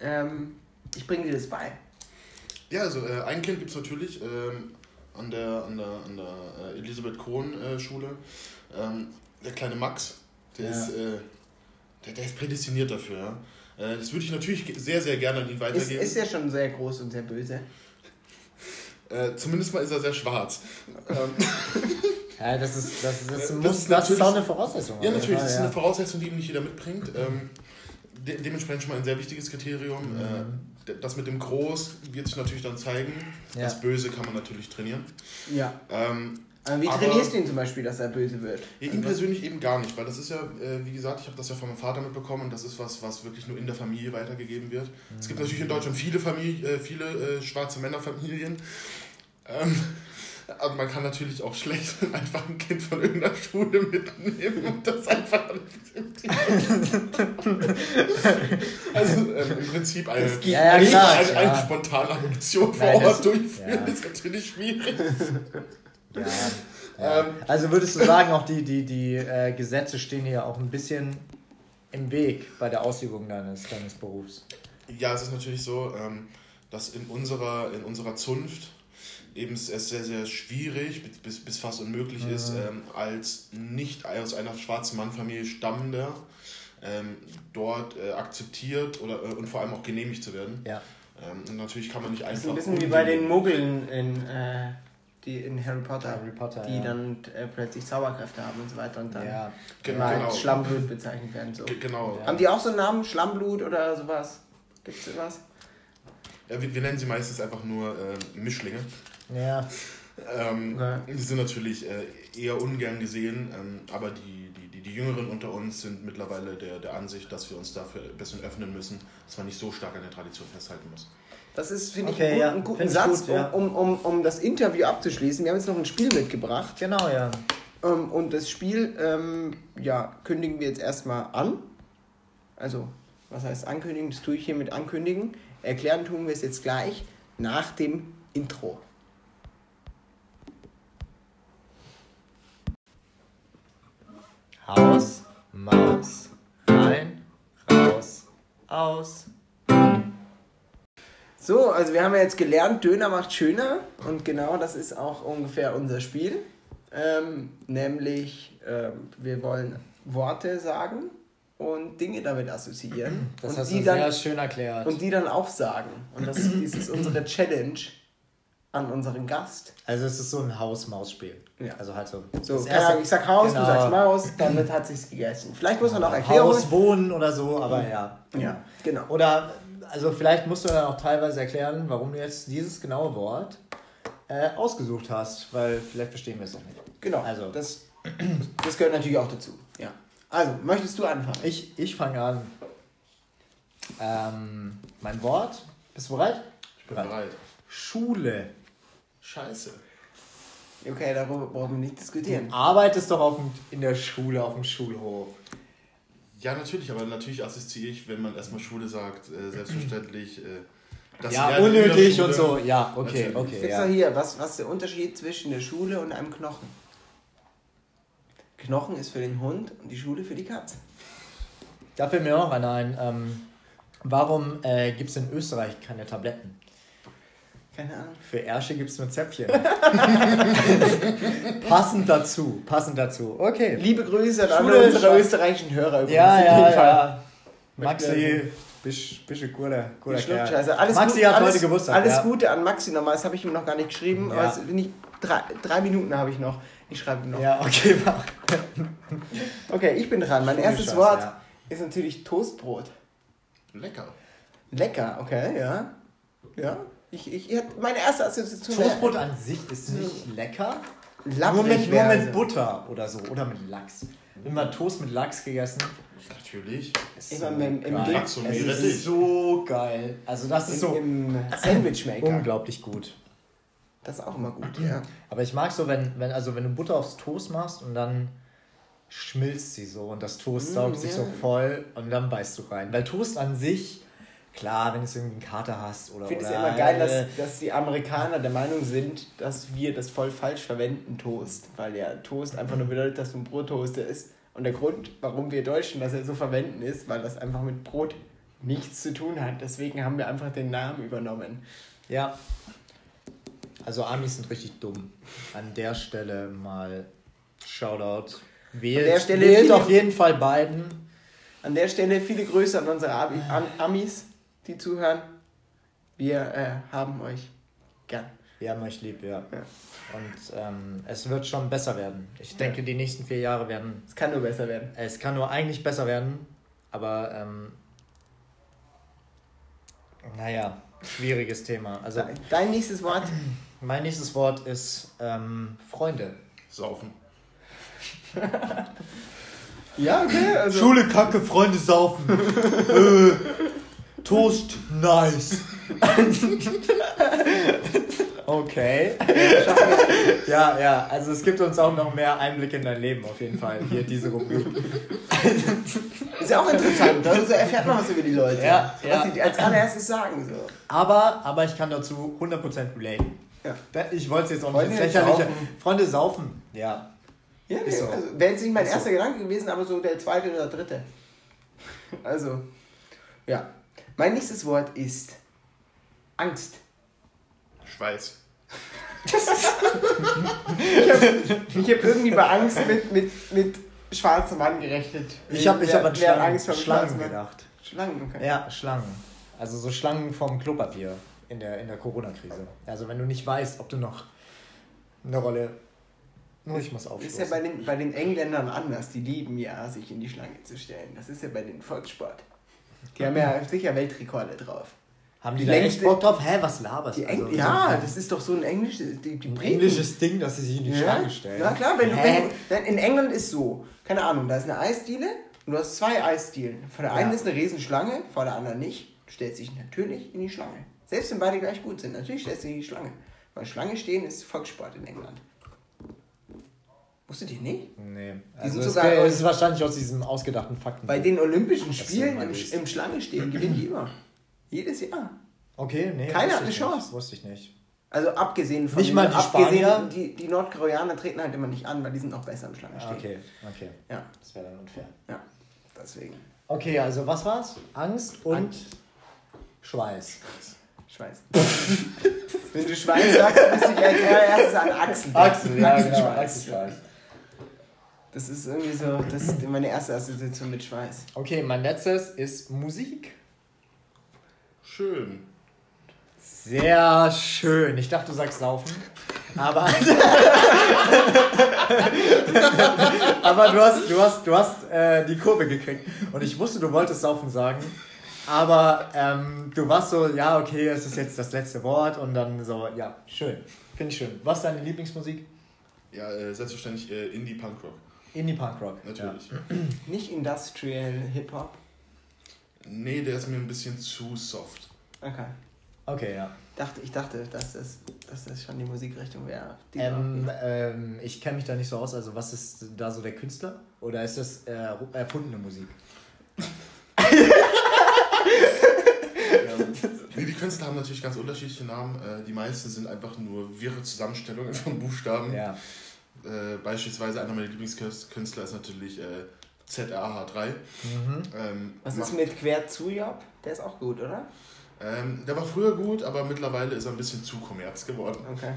ähm, ich bringe dir das bei? Ja, also äh, ein Kind gibt es natürlich ähm, an der, an der, an der äh, Elisabeth Kohn äh, Schule. Ähm, der kleine Max, der, ja. ist, äh, der, der ist prädestiniert dafür. Ja? Äh, das würde ich natürlich sehr, sehr gerne an ihn weitergeben. Ist, ist er schon sehr groß und sehr böse? Äh, zumindest mal ist er sehr schwarz. Ähm, ja, das ist, das, das, das, muss, das ist auch eine Voraussetzung. Ja, natürlich, das ist eine Voraussetzung, die ihm nicht jeder mitbringt. Ähm, de dementsprechend schon mal ein sehr wichtiges Kriterium. Mhm. Äh, das mit dem Groß wird sich natürlich dann zeigen. Ja. Das Böse kann man natürlich trainieren. Ja. Ähm, wie trainierst du ihn zum Beispiel, dass er böse wird? Ja, ihn persönlich eben gar nicht, weil das ist ja, äh, wie gesagt, ich habe das ja von meinem Vater mitbekommen und das ist was, was wirklich nur in der Familie weitergegeben wird. Mhm. Es gibt natürlich in Deutschland viele, Familie, äh, viele äh, schwarze Männerfamilien. Ähm, aber man kann natürlich auch schlecht einfach ein Kind von irgendeiner Schule mitnehmen und das einfach Also ähm, im Prinzip eine, ja, ja, klar, eine, eine, spontane Aktion vor Ort durchführen, ist natürlich schwierig. Ja, ähm, also würdest du sagen, auch die, die, die äh, Gesetze stehen hier auch ein bisschen im Weg bei der Ausübung deines, deines Berufs? Ja, es ist natürlich so, ähm, dass in unserer, in unserer Zunft eben es sehr, sehr schwierig bis, bis fast unmöglich mhm. ist, ähm, als nicht aus einer schwarzen Mannfamilie stammender ähm, dort äh, akzeptiert oder äh, und vor allem auch genehmigt zu werden. Ja. Ähm, und natürlich kann man nicht einfach. Das ist ein bisschen wie bei den Muggeln in, äh, die in Harry Potter, Harry Potter die ja. dann äh, plötzlich Zauberkräfte haben und so weiter und dann ja. genau. als Schlammblut bezeichnet werden. So. Genau. Haben die auch so einen Namen? Schlammblut oder sowas? Gibt es sowas? Ja, wir, wir, nennen sie meistens einfach nur äh, Mischlinge. Ja. Ähm, okay. Die sind natürlich äh, eher ungern gesehen, ähm, aber die, die, die, die Jüngeren unter uns sind mittlerweile der, der Ansicht, dass wir uns dafür ein bisschen öffnen müssen, dass man nicht so stark an der Tradition festhalten muss. Das ist, finde okay, ich, einen, ja. einen guten Satz, gut, ja. um, um, um das Interview abzuschließen. Wir haben jetzt noch ein Spiel mitgebracht. Genau, ja. Ähm, und das Spiel, ähm, ja, kündigen wir jetzt erstmal an. Also, was heißt ankündigen? Das tue ich hier mit ankündigen. Erklären tun wir es jetzt gleich nach dem Intro. Haus, Maus, rein, raus, aus. So, also wir haben ja jetzt gelernt, Döner macht schöner und genau das ist auch ungefähr unser Spiel. Ähm, nämlich, ähm, wir wollen Worte sagen und Dinge damit assoziieren. Das und hast du dann, sehr schön erklärt. Und die dann auch sagen. Und das, das ist unsere Challenge an unseren Gast. Also es ist so ein Haus-Maus-Spiel. Ja. Also halt so. so erste, ich sag Haus, genau. du sagst Maus, damit hat sich's gegessen. Vielleicht muss man noch erklären. Haus, Wohnen oder so, aber ja. Ja, genau. Oder, also vielleicht musst du dann auch teilweise erklären, warum du jetzt dieses genaue Wort äh, ausgesucht hast, weil vielleicht verstehen wir es noch nicht. Genau. Also. Das, das gehört natürlich auch dazu. Ja. Also, möchtest du anfangen? Ich, ich fange an. Ähm, mein Wort. Bist du bereit? Ich bin bereit. bereit. Schule. Scheiße. Okay, darüber brauchen wir nicht diskutieren. Du arbeitest doch auf dem, in der Schule, auf dem Schulhof. Ja, natürlich, aber natürlich assoziiere ich, wenn man erstmal Schule sagt, äh, selbstverständlich. Äh, das ja, unnötig und so. Ja, okay, natürlich. okay. Jetzt ja. hier, was, was ist der Unterschied zwischen der Schule und einem Knochen? Knochen ist für den Hund und die Schule für die Katze. Da fällt mir auch einer ein. Ähm, warum äh, gibt es in Österreich keine Tabletten? Keine Ahnung. Für Ärsche gibt es nur Zäpfchen. passend dazu, passend dazu. Okay. Liebe Grüße an alle unsere österreichischen Hörer übrigens. Ja, ja, ja. Maxi, bist, bist ein guter, guter Kerl. Alles Maxi gut, hat alles, heute Geburtstag. Alles ja. Gute an Maxi nochmal, das habe ich ihm noch gar nicht geschrieben, ja. aber es, ich, drei, drei Minuten habe ich noch. Ich schreibe ihm noch. Ja, okay, mach. okay, ich bin dran. Mein erstes Chance, Wort ja. ist natürlich Toastbrot. Lecker. Lecker, okay, ja. Ja, ich, ich, meine erste Assoziation. Toastbrot an sich ist nicht lecker. Lapprig nur mit, nur mit Butter oder so. Oder mit Lachs. Immer Toast mit Lachs gegessen. Natürlich. Ist so im, im, im Lachs und es ist so geil. Also das ist so im Sandwichmaker. Unglaublich gut. Das ist auch immer gut, ja. Aber ich mag so, wenn, wenn, also wenn du Butter aufs Toast machst und dann schmilzt sie so und das Toast mm, saugt sich so voll und dann beißt du rein. Weil Toast an sich, klar, wenn du irgendwie einen Kater hast oder. Ich finde es immer geil, dass, dass die Amerikaner der Meinung sind, dass wir das voll falsch verwenden, Toast. Weil ja Toast einfach nur bedeutet, dass du ein Brottoaster ist. Und der Grund, warum wir Deutschen das ja so verwenden, ist, weil das einfach mit Brot nichts zu tun hat. Deswegen haben wir einfach den Namen übernommen. Ja. Also Amis sind richtig dumm. An der Stelle mal Shoutout. Wählt, an der Stelle wählt viele, auf jeden Fall beiden. An der Stelle viele Grüße an unsere Abi, an Amis, die zuhören. Wir äh, haben euch gern. Wir haben euch lieb, ja. ja. Und ähm, es wird schon besser werden. Ich denke, die nächsten vier Jahre werden. Es kann nur besser werden. Es kann nur eigentlich besser werden, aber ähm, naja, schwieriges Thema. Also, Dein nächstes Wort? Mein nächstes Wort ist ähm, Freunde. Saufen. ja, okay. Also. Schule kacke, Freunde saufen. äh, Toast, nice. okay. ja, ja, also es gibt uns auch noch mehr Einblick in dein Leben auf jeden Fall, hier diese Rubrik. Ist ja auch interessant, also erfährt man was über die Leute. Ja, ja. Was die als allererstes sagen. So. Aber, aber ich kann dazu 100% relaten. Ja. Ich wollte es jetzt auch nicht Lächerliche. Freunde saufen, ja. Ja, nee, so. also, wäre jetzt nicht mein erster so. Gedanke gewesen, aber so der zweite oder dritte. Also, ja. Mein nächstes Wort ist Angst. Schweiß. ich habe hab irgendwie bei Angst mit, mit, mit schwarzem Mann gerechnet. Ich habe ich hab an Schlangen, Angst vor Schlangen gedacht. Schlangen, okay. Ja, Schlangen. Also so Schlangen vom Klopapier in der, in der Corona-Krise. Also wenn du nicht weißt, ob du noch eine Rolle. Nur ich muss aufstoßen. Das ist ja bei den, bei den Engländern anders. Die lieben ja, sich in die Schlange zu stellen. Das ist ja bei den Volkssport. Die haben ja sicher Weltrekorde drauf. Haben die, die da echt Bock drauf? Hä, was laberst du? Also, ja, das ist doch so ein englisches, die, die ein englisches Ding, dass sie sich in die ja? Schlange stellen. Ja, klar, wenn, wenn, wenn, in England ist so, keine Ahnung, da ist eine Eisdiele und du hast zwei Eisdielen. Vor der ja. einen ist eine Riesenschlange, vor der anderen nicht. Du stellst dich natürlich in die Schlange. Selbst wenn beide gleich gut sind, natürlich stellst du dich in die Schlange. Weil Schlange stehen ist Volkssport in England. Wusstet ihr nicht? Nee. Also es, sogar, ist wahrscheinlich aus diesem ausgedachten Fakten. Bei den Olympischen Spielen im, im Schlange stehen gewinnen die immer. Jedes Jahr. Okay, nee. Keiner hat eine Chance. Nicht. Wusste ich nicht. Also abgesehen von nicht den, mal die Spanier. Die, die Nordkoreaner treten halt immer nicht an, weil die sind noch besser im Schlange stehen. Okay, okay. Ja. Das wäre dann unfair. Ja, deswegen. Okay, also was war's? Angst und Angst. Schweiß. Schweiß. Wenn du Schweiß sagst, müsste ich als allererstes an Achsen. Achsen, ja, genau. Achsenschweiß. Das ist irgendwie so, das ist meine erste Assoziation mit Schweiß. Okay, mein letztes ist Musik. Schön. Sehr schön. Ich dachte, du sagst saufen. Aber, aber du hast, du hast, du hast äh, die Kurve gekriegt. Und ich wusste, du wolltest saufen sagen. Aber ähm, du warst so, ja, okay, es ist jetzt das letzte Wort. Und dann so, ja, schön. Finde ich schön. Was ist deine Lieblingsmusik? Ja, äh, selbstverständlich äh, Indie Indie Punk Rock. Natürlich. Ja. Nicht Industrial Hip Hop. Nee, der ist mir ein bisschen zu soft. Okay. Okay, ja. Dachte, ich dachte, dass das, dass das schon die Musikrichtung wäre. Ähm, ähm, ich kenne mich da nicht so aus. Also, was ist da so der Künstler? Oder ist das äh, erfundene Musik? ja. Die Künstler haben natürlich ganz unterschiedliche Namen. Äh, die meisten sind einfach nur wirre Zusammenstellungen von Buchstaben. Ja. Äh, beispielsweise einer meiner Lieblingskünstler ist natürlich äh, ZRH3. Mhm. Ähm, Was ist mit Quer zu Job? Der ist auch gut, oder? Ähm, der war früher gut, aber mittlerweile ist er ein bisschen zu kommerz geworden. Okay.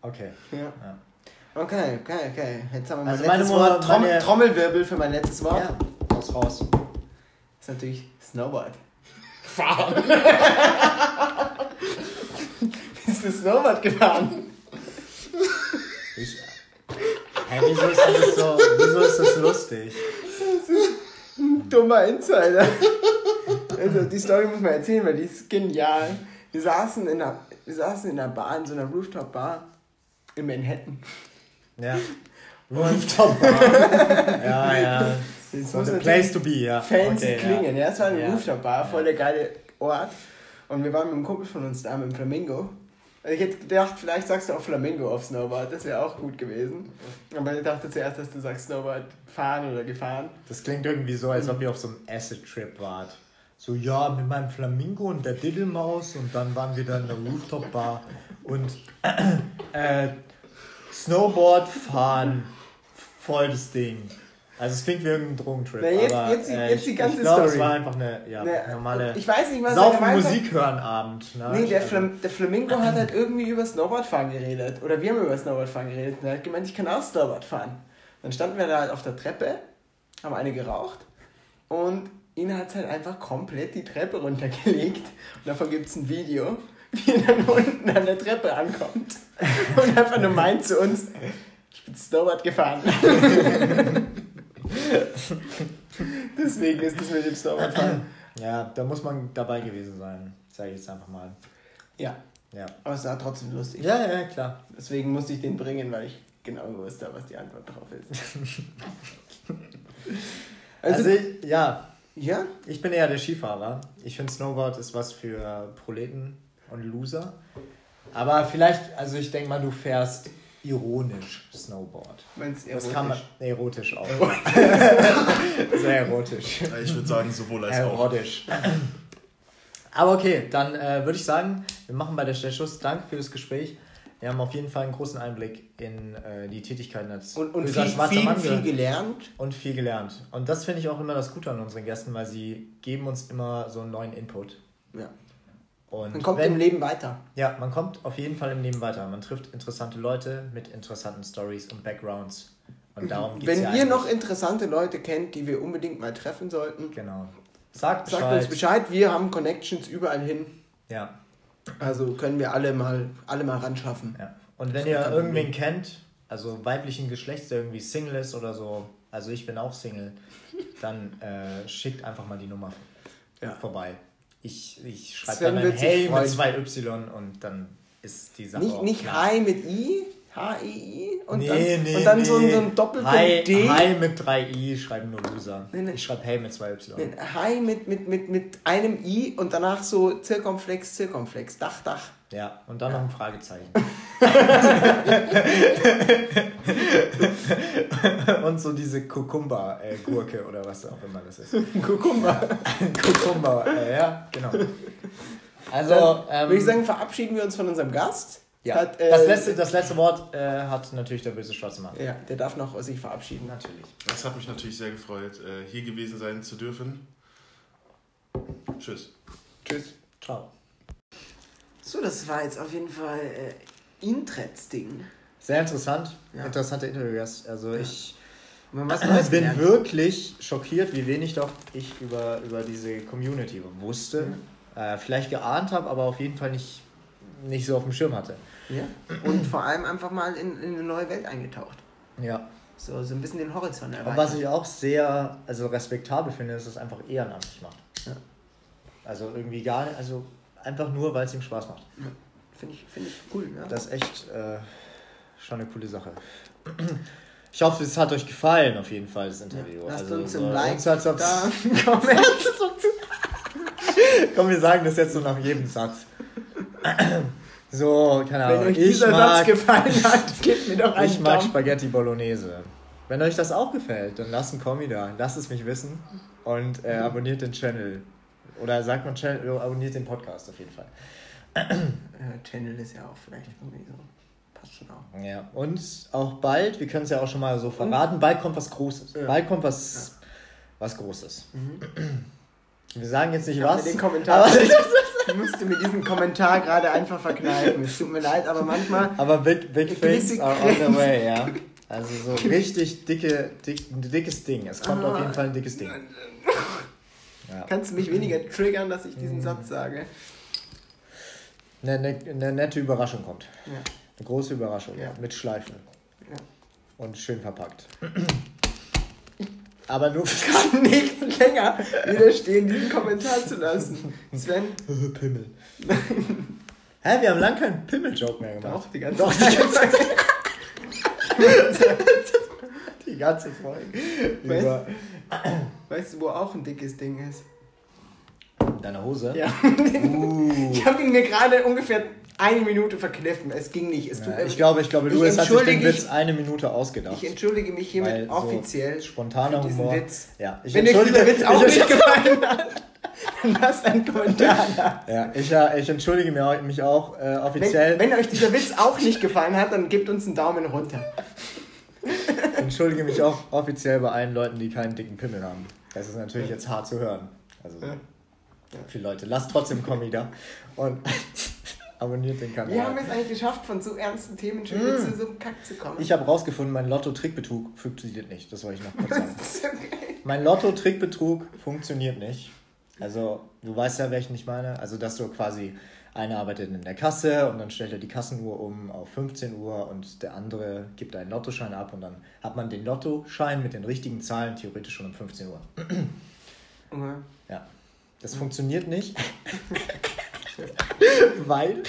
Okay. Ja. ja. Okay, okay, okay. Jetzt haben wir also mein letztes Wort. Trom meine... Trommelwirbel für mein letztes Wort. Ja. Raus, raus. ist natürlich Snowboard. Fahren. Bist du Snowboard gefahren? Ich. Hä, wieso ist das so. Wieso ist das lustig? Das ist ein dummer Insider. Also die Story muss man erzählen, weil die ist genial. Wir saßen in einer, wir saßen in einer Bar, in so einer Rooftop-Bar in Manhattan. Ja. Rooftop-Bar. ja, ja. Das muss a place to be, ja. Fancy okay, klingen. Ja. ja, es war eine ja. Rooftop-Bar, voll der geile Ort. Und wir waren mit einem Kumpel von uns da, mit dem Flamingo. Also ich hätte gedacht, vielleicht sagst du auch Flamingo auf Snowboard, das wäre auch gut gewesen. Aber ich dachte zuerst, dass du sagst Snowboard fahren oder gefahren. Das klingt irgendwie so, als ob ihr auf so einem Acid-Trip wart. So, ja, mit meinem Flamingo und der Diddelmaus und dann waren wir dann in der Rooftop-Bar und äh, Snowboard fahren, voll das Ding. Also es klingt wie irgendein Drogentrip. Na, jetzt, aber, jetzt, äh, jetzt die ganze ich glaub, Story. Es war einfach eine ja, Na, normale ich weiß nicht, was Saufen Musik hören Abend. Ne? Nee, der, Flam der Flamingo hat halt irgendwie über Snowboardfahren geredet. Oder wir haben über Snowboardfahren geredet. Und er hat gemeint, ich kann auch Snowboard fahren. Dann standen wir da halt auf der Treppe, haben eine geraucht und ihn hat halt einfach komplett die Treppe runtergelegt. Und davon gibt es ein Video, wie er dann unten an der Treppe ankommt und einfach nur meint zu uns, ich bin Snowboard gefahren. Deswegen ist das mit dem Snowboardfahren. Ja, da muss man dabei gewesen sein, sage ich jetzt einfach mal. Ja. ja. Aber es war trotzdem lustig. Ja, ja, klar. Deswegen musste ich den bringen, weil ich genau wusste, was die Antwort drauf ist. also, also, ja. Ja? Ich bin eher der Skifahrer. Ich finde Snowboard ist was für Proleten und Loser. Aber vielleicht, also ich denke mal, du fährst ironisch Snowboard. Meinst du erotisch? Das kann man, erotisch auch. Sehr erotisch. Ich würde sagen, sowohl als erotisch. auch. Aber okay, dann äh, würde ich sagen, wir machen bei der Stelle Schluss. Danke für das Gespräch. Wir haben auf jeden Fall einen großen Einblick in äh, die Tätigkeiten als und, und viel, schwarzer Mann viel gelernt. Und viel gelernt. Und das finde ich auch immer das Gute an unseren Gästen, weil sie geben uns immer so einen neuen Input. Ja. Und man kommt wenn, im Leben weiter. Ja, man kommt auf jeden Fall im Leben weiter. Man trifft interessante Leute mit interessanten Stories und Backgrounds. Und darum geht's Wenn ja ihr noch interessante Leute kennt, die wir unbedingt mal treffen sollten, genau. Sagt, Bescheid. sagt uns Bescheid. Wir haben Connections überall hin. Ja. Also können wir alle mal, alle mal ran schaffen. Ja. Und wenn ihr irgendwen kennt, also weiblichen Geschlechts, der irgendwie Single ist oder so, also ich bin auch Single, dann äh, schickt einfach mal die Nummer ja. vorbei. Ich, ich schreibe dann ein Hey mit zwei Y und dann ist die Sache Nicht, nicht Hi mit I, H-I-I und, nee, dann, nee, und dann nee. so, ein, so ein Doppelpunkt Hi, D. Hi mit drei I schreiben nur Loser. Nee, nee. Ich schreibe Hey mit zwei Y. Nee, Hi mit, mit, mit, mit einem I und danach so Zirkumflex, Zirkumflex, Dach, Dach. Ja, und dann ja. noch ein Fragezeichen. und so diese Kukumba-Gurke oder was auch immer das ist. Kukumba. Kukumba, äh, ja, genau. Also, ähm, würde ich sagen, verabschieden wir uns von unserem Gast. Ja, hat, äh, das, letzte, das letzte Wort äh, hat natürlich der böse schwarze Mann. Ja, der darf noch sich verabschieden. Natürlich. Das hat mich natürlich sehr gefreut, äh, hier gewesen sein zu dürfen. Tschüss. Tschüss. Ciao. So, das war jetzt auf jeden Fall äh, Intretz-Ding. Sehr interessant. Ja. Interessante Interviews. Also ja. ich was bin wirklich schockiert, wie wenig doch ich über, über diese Community wusste. Mhm. Äh, vielleicht geahnt habe, aber auf jeden Fall nicht, nicht so auf dem Schirm hatte. Ja. Und vor allem einfach mal in, in eine neue Welt eingetaucht. Ja. So, so ein bisschen den Horizont erweitert. Aber was ich auch sehr also respektabel finde, ist, dass es einfach ehrenamtlich macht. Ja. Also irgendwie gar nicht, also Einfach nur, weil es ihm Spaß macht. Ja. Finde ich, find ich cool. Ja. Das ist echt äh, schon eine coole Sache. Ich hoffe, es hat euch gefallen, auf jeden Fall, das Interview. Lasst also, uns ein Like uns da. Komm, Komm, wir sagen das jetzt so nach jedem Satz. So, keine Ahnung. Wenn euch dieser mag, Satz gefallen hat, gebt mir doch einen Ich mag Daumen. Spaghetti Bolognese. Wenn euch das auch gefällt, dann lasst einen Kommi da. Lasst es mich wissen. Und äh, abonniert den Channel. Oder sagt man Channel, abonniert den Podcast auf jeden Fall. Channel ist ja auch vielleicht irgendwie so. Passt schon auch. Ja, und auch bald, wir können es ja auch schon mal so verraten, bald kommt was Großes. Ja. Bald kommt was, ja. was Großes. Mhm. Wir sagen jetzt nicht was. Den Kommentar. Ich musste mir diesen Kommentar gerade einfach verkneifen. Es tut mir leid, aber manchmal. Aber big, big things are on the way, ja. Also so richtig dicke, dick, dickes Ding. Es kommt ah. auf jeden Fall ein dickes Ding. Ja. Kannst du mich weniger triggern, dass ich diesen mhm. Satz sage? Eine, eine, eine, nette Überraschung kommt. Ja. Eine große Überraschung. Ja. Mit Schleifen. Und schön verpackt. Aber nur kann nicht länger widerstehen, diesen Kommentar zu lassen. Sven? Pimmel. Hä, wir haben lange keinen Pimmel-Joke mehr gemacht. Doch, die ganze Doch, die ganze Zeit. die ganze Folge. Über, Weißt du, wo auch ein dickes Ding ist? Deine Hose? Ja. Uh. Ich habe ihn mir gerade ungefähr eine Minute verkniffen. Es ging nicht. Es tut, ja, ich glaube, ich glaube, Louis hat sich den Witz eine Minute ausgedacht. Ich entschuldige mich hiermit offiziell. So spontaner Humor. Witz. Ja, ich Wenn euch dieser Witz auch nicht gefallen hat, dann lasst einen Kommentar da. Ja, ich, ich entschuldige mich auch äh, offiziell. Wenn, wenn euch dieser Witz auch nicht gefallen hat, dann gebt uns einen Daumen runter. Ich entschuldige mich auch offiziell bei allen Leuten, die keinen dicken Pimmel haben. Das ist natürlich jetzt hart zu hören. Also, ja. viele Leute. Lasst trotzdem Kommi da. Und abonniert den Kanal. Wir haben es eigentlich geschafft, von so ernsten Themen schon mm. zu so einem Kack zu kommen. Ich habe rausgefunden, mein Lotto-Trickbetrug funktioniert nicht. Das wollte ich noch kurz sagen. okay. Mein Lotto-Trickbetrug funktioniert nicht. Also, du weißt ja, welchen ich meine. Also, dass du quasi einer arbeitet in der Kasse und dann stellt er die Kassenuhr um auf 15 Uhr und der andere gibt einen Lottoschein ab und dann hat man den Lottoschein mit den richtigen Zahlen theoretisch schon um 15 Uhr. Okay. Ja. Das mhm. funktioniert nicht. Weil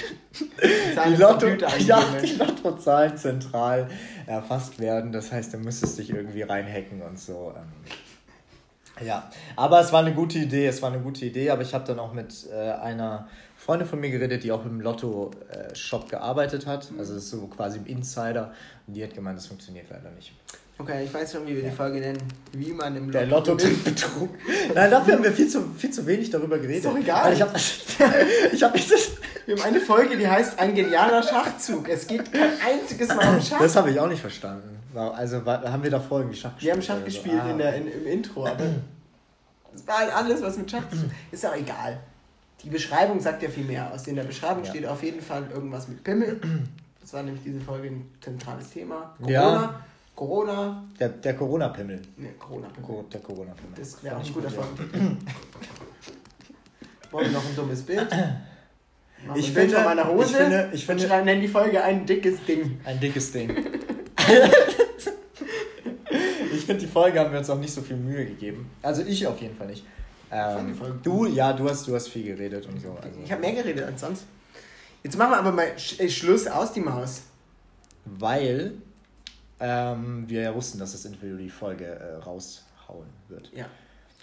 die, Lotto, ja, die Lottozahlen zentral erfasst werden. Das heißt, du müsstest dich irgendwie reinhacken und so. Ähm. Ja, aber es war eine gute Idee, es war eine gute Idee, aber ich habe dann auch mit äh, einer Freundin von mir geredet, die auch im Lotto-Shop äh, gearbeitet hat. Also so quasi im Insider. Und die hat gemeint, das funktioniert leider nicht. Okay, ich weiß schon, wie wir die Folge nennen. Wie man im Lotto. Der Lotto-Betrug. Nein, dafür haben wir viel zu, viel zu wenig darüber geredet. Ist doch egal. Weil ich habe ich hab das. Wir haben eine Folge, die heißt Ein genialer Schachzug. Es geht kein einziges Mal um Schach. Das habe ich auch nicht verstanden. Also haben wir da Folgen Schach gespielt? Wir haben Schach gespielt ah. in der, in, im Intro, aber das war halt alles, was mit Schach zu tun Ist auch egal. Die Beschreibung sagt ja viel mehr aus. In der Beschreibung ja. steht auf jeden Fall irgendwas mit Pimmel. Das war nämlich diese Folge ein zentrales Thema. Corona. Ja. Corona. Der, der Corona-Pimmel. Ne, Corona-Pimmel. Der Corona-Pimmel. Das wäre auch ein guter Folgentitel. Wollen wir noch ein dummes Bild? Machen ich finde, von meiner Hose ich finde, ich finde, und nennen die Folge ein dickes Ding. Ein dickes Ding. ich finde, die Folge haben wir uns auch nicht so viel Mühe gegeben. Also ich auf jeden Fall nicht. Ähm, du, ja, du hast, du hast viel geredet und so. Also. Ich habe mehr geredet als sonst. Jetzt machen wir aber mal Schluss aus die Maus. Weil ähm, wir ja wussten, dass das Interview die Folge äh, raushauen wird. Ja,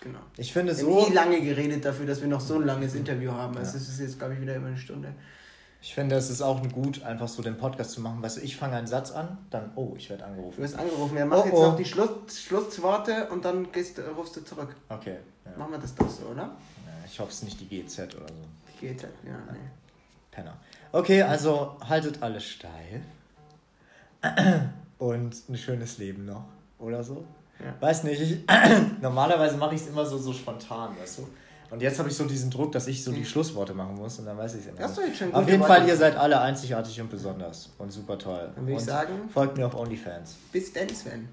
genau. Ich finde so. Wir haben nie lange geredet dafür, dass wir noch so ein langes Interview haben. Also ja. es ist jetzt, glaube ich, wieder über eine Stunde. Ich finde, es ist auch gut, einfach so den Podcast zu machen. Weißt du, ich fange einen Satz an, dann, oh, ich werde angerufen. Du wirst angerufen. Ja, mach oh, jetzt oh. noch die Schluss, Schlussworte und dann gehst, rufst du zurück. Okay. Ja. Machen wir das doch so, oder? Ich hoffe, es ist nicht die GZ oder so. Die GZ, ja, ja. nee. Penner. Okay, also haltet alles steif und ein schönes Leben noch oder so. Ja. Weiß nicht, ich, normalerweise mache ich es immer so, so spontan, weißt du. Und jetzt habe ich so diesen Druck, dass ich so die hm. Schlussworte machen muss und dann weiß ich es immer. Hast du jetzt schon Auf jeden Fall, ihr seid alle einzigartig und besonders und super toll. Dann würde ich sagen, folgt mir auf OnlyFans. Bis dann, Sven.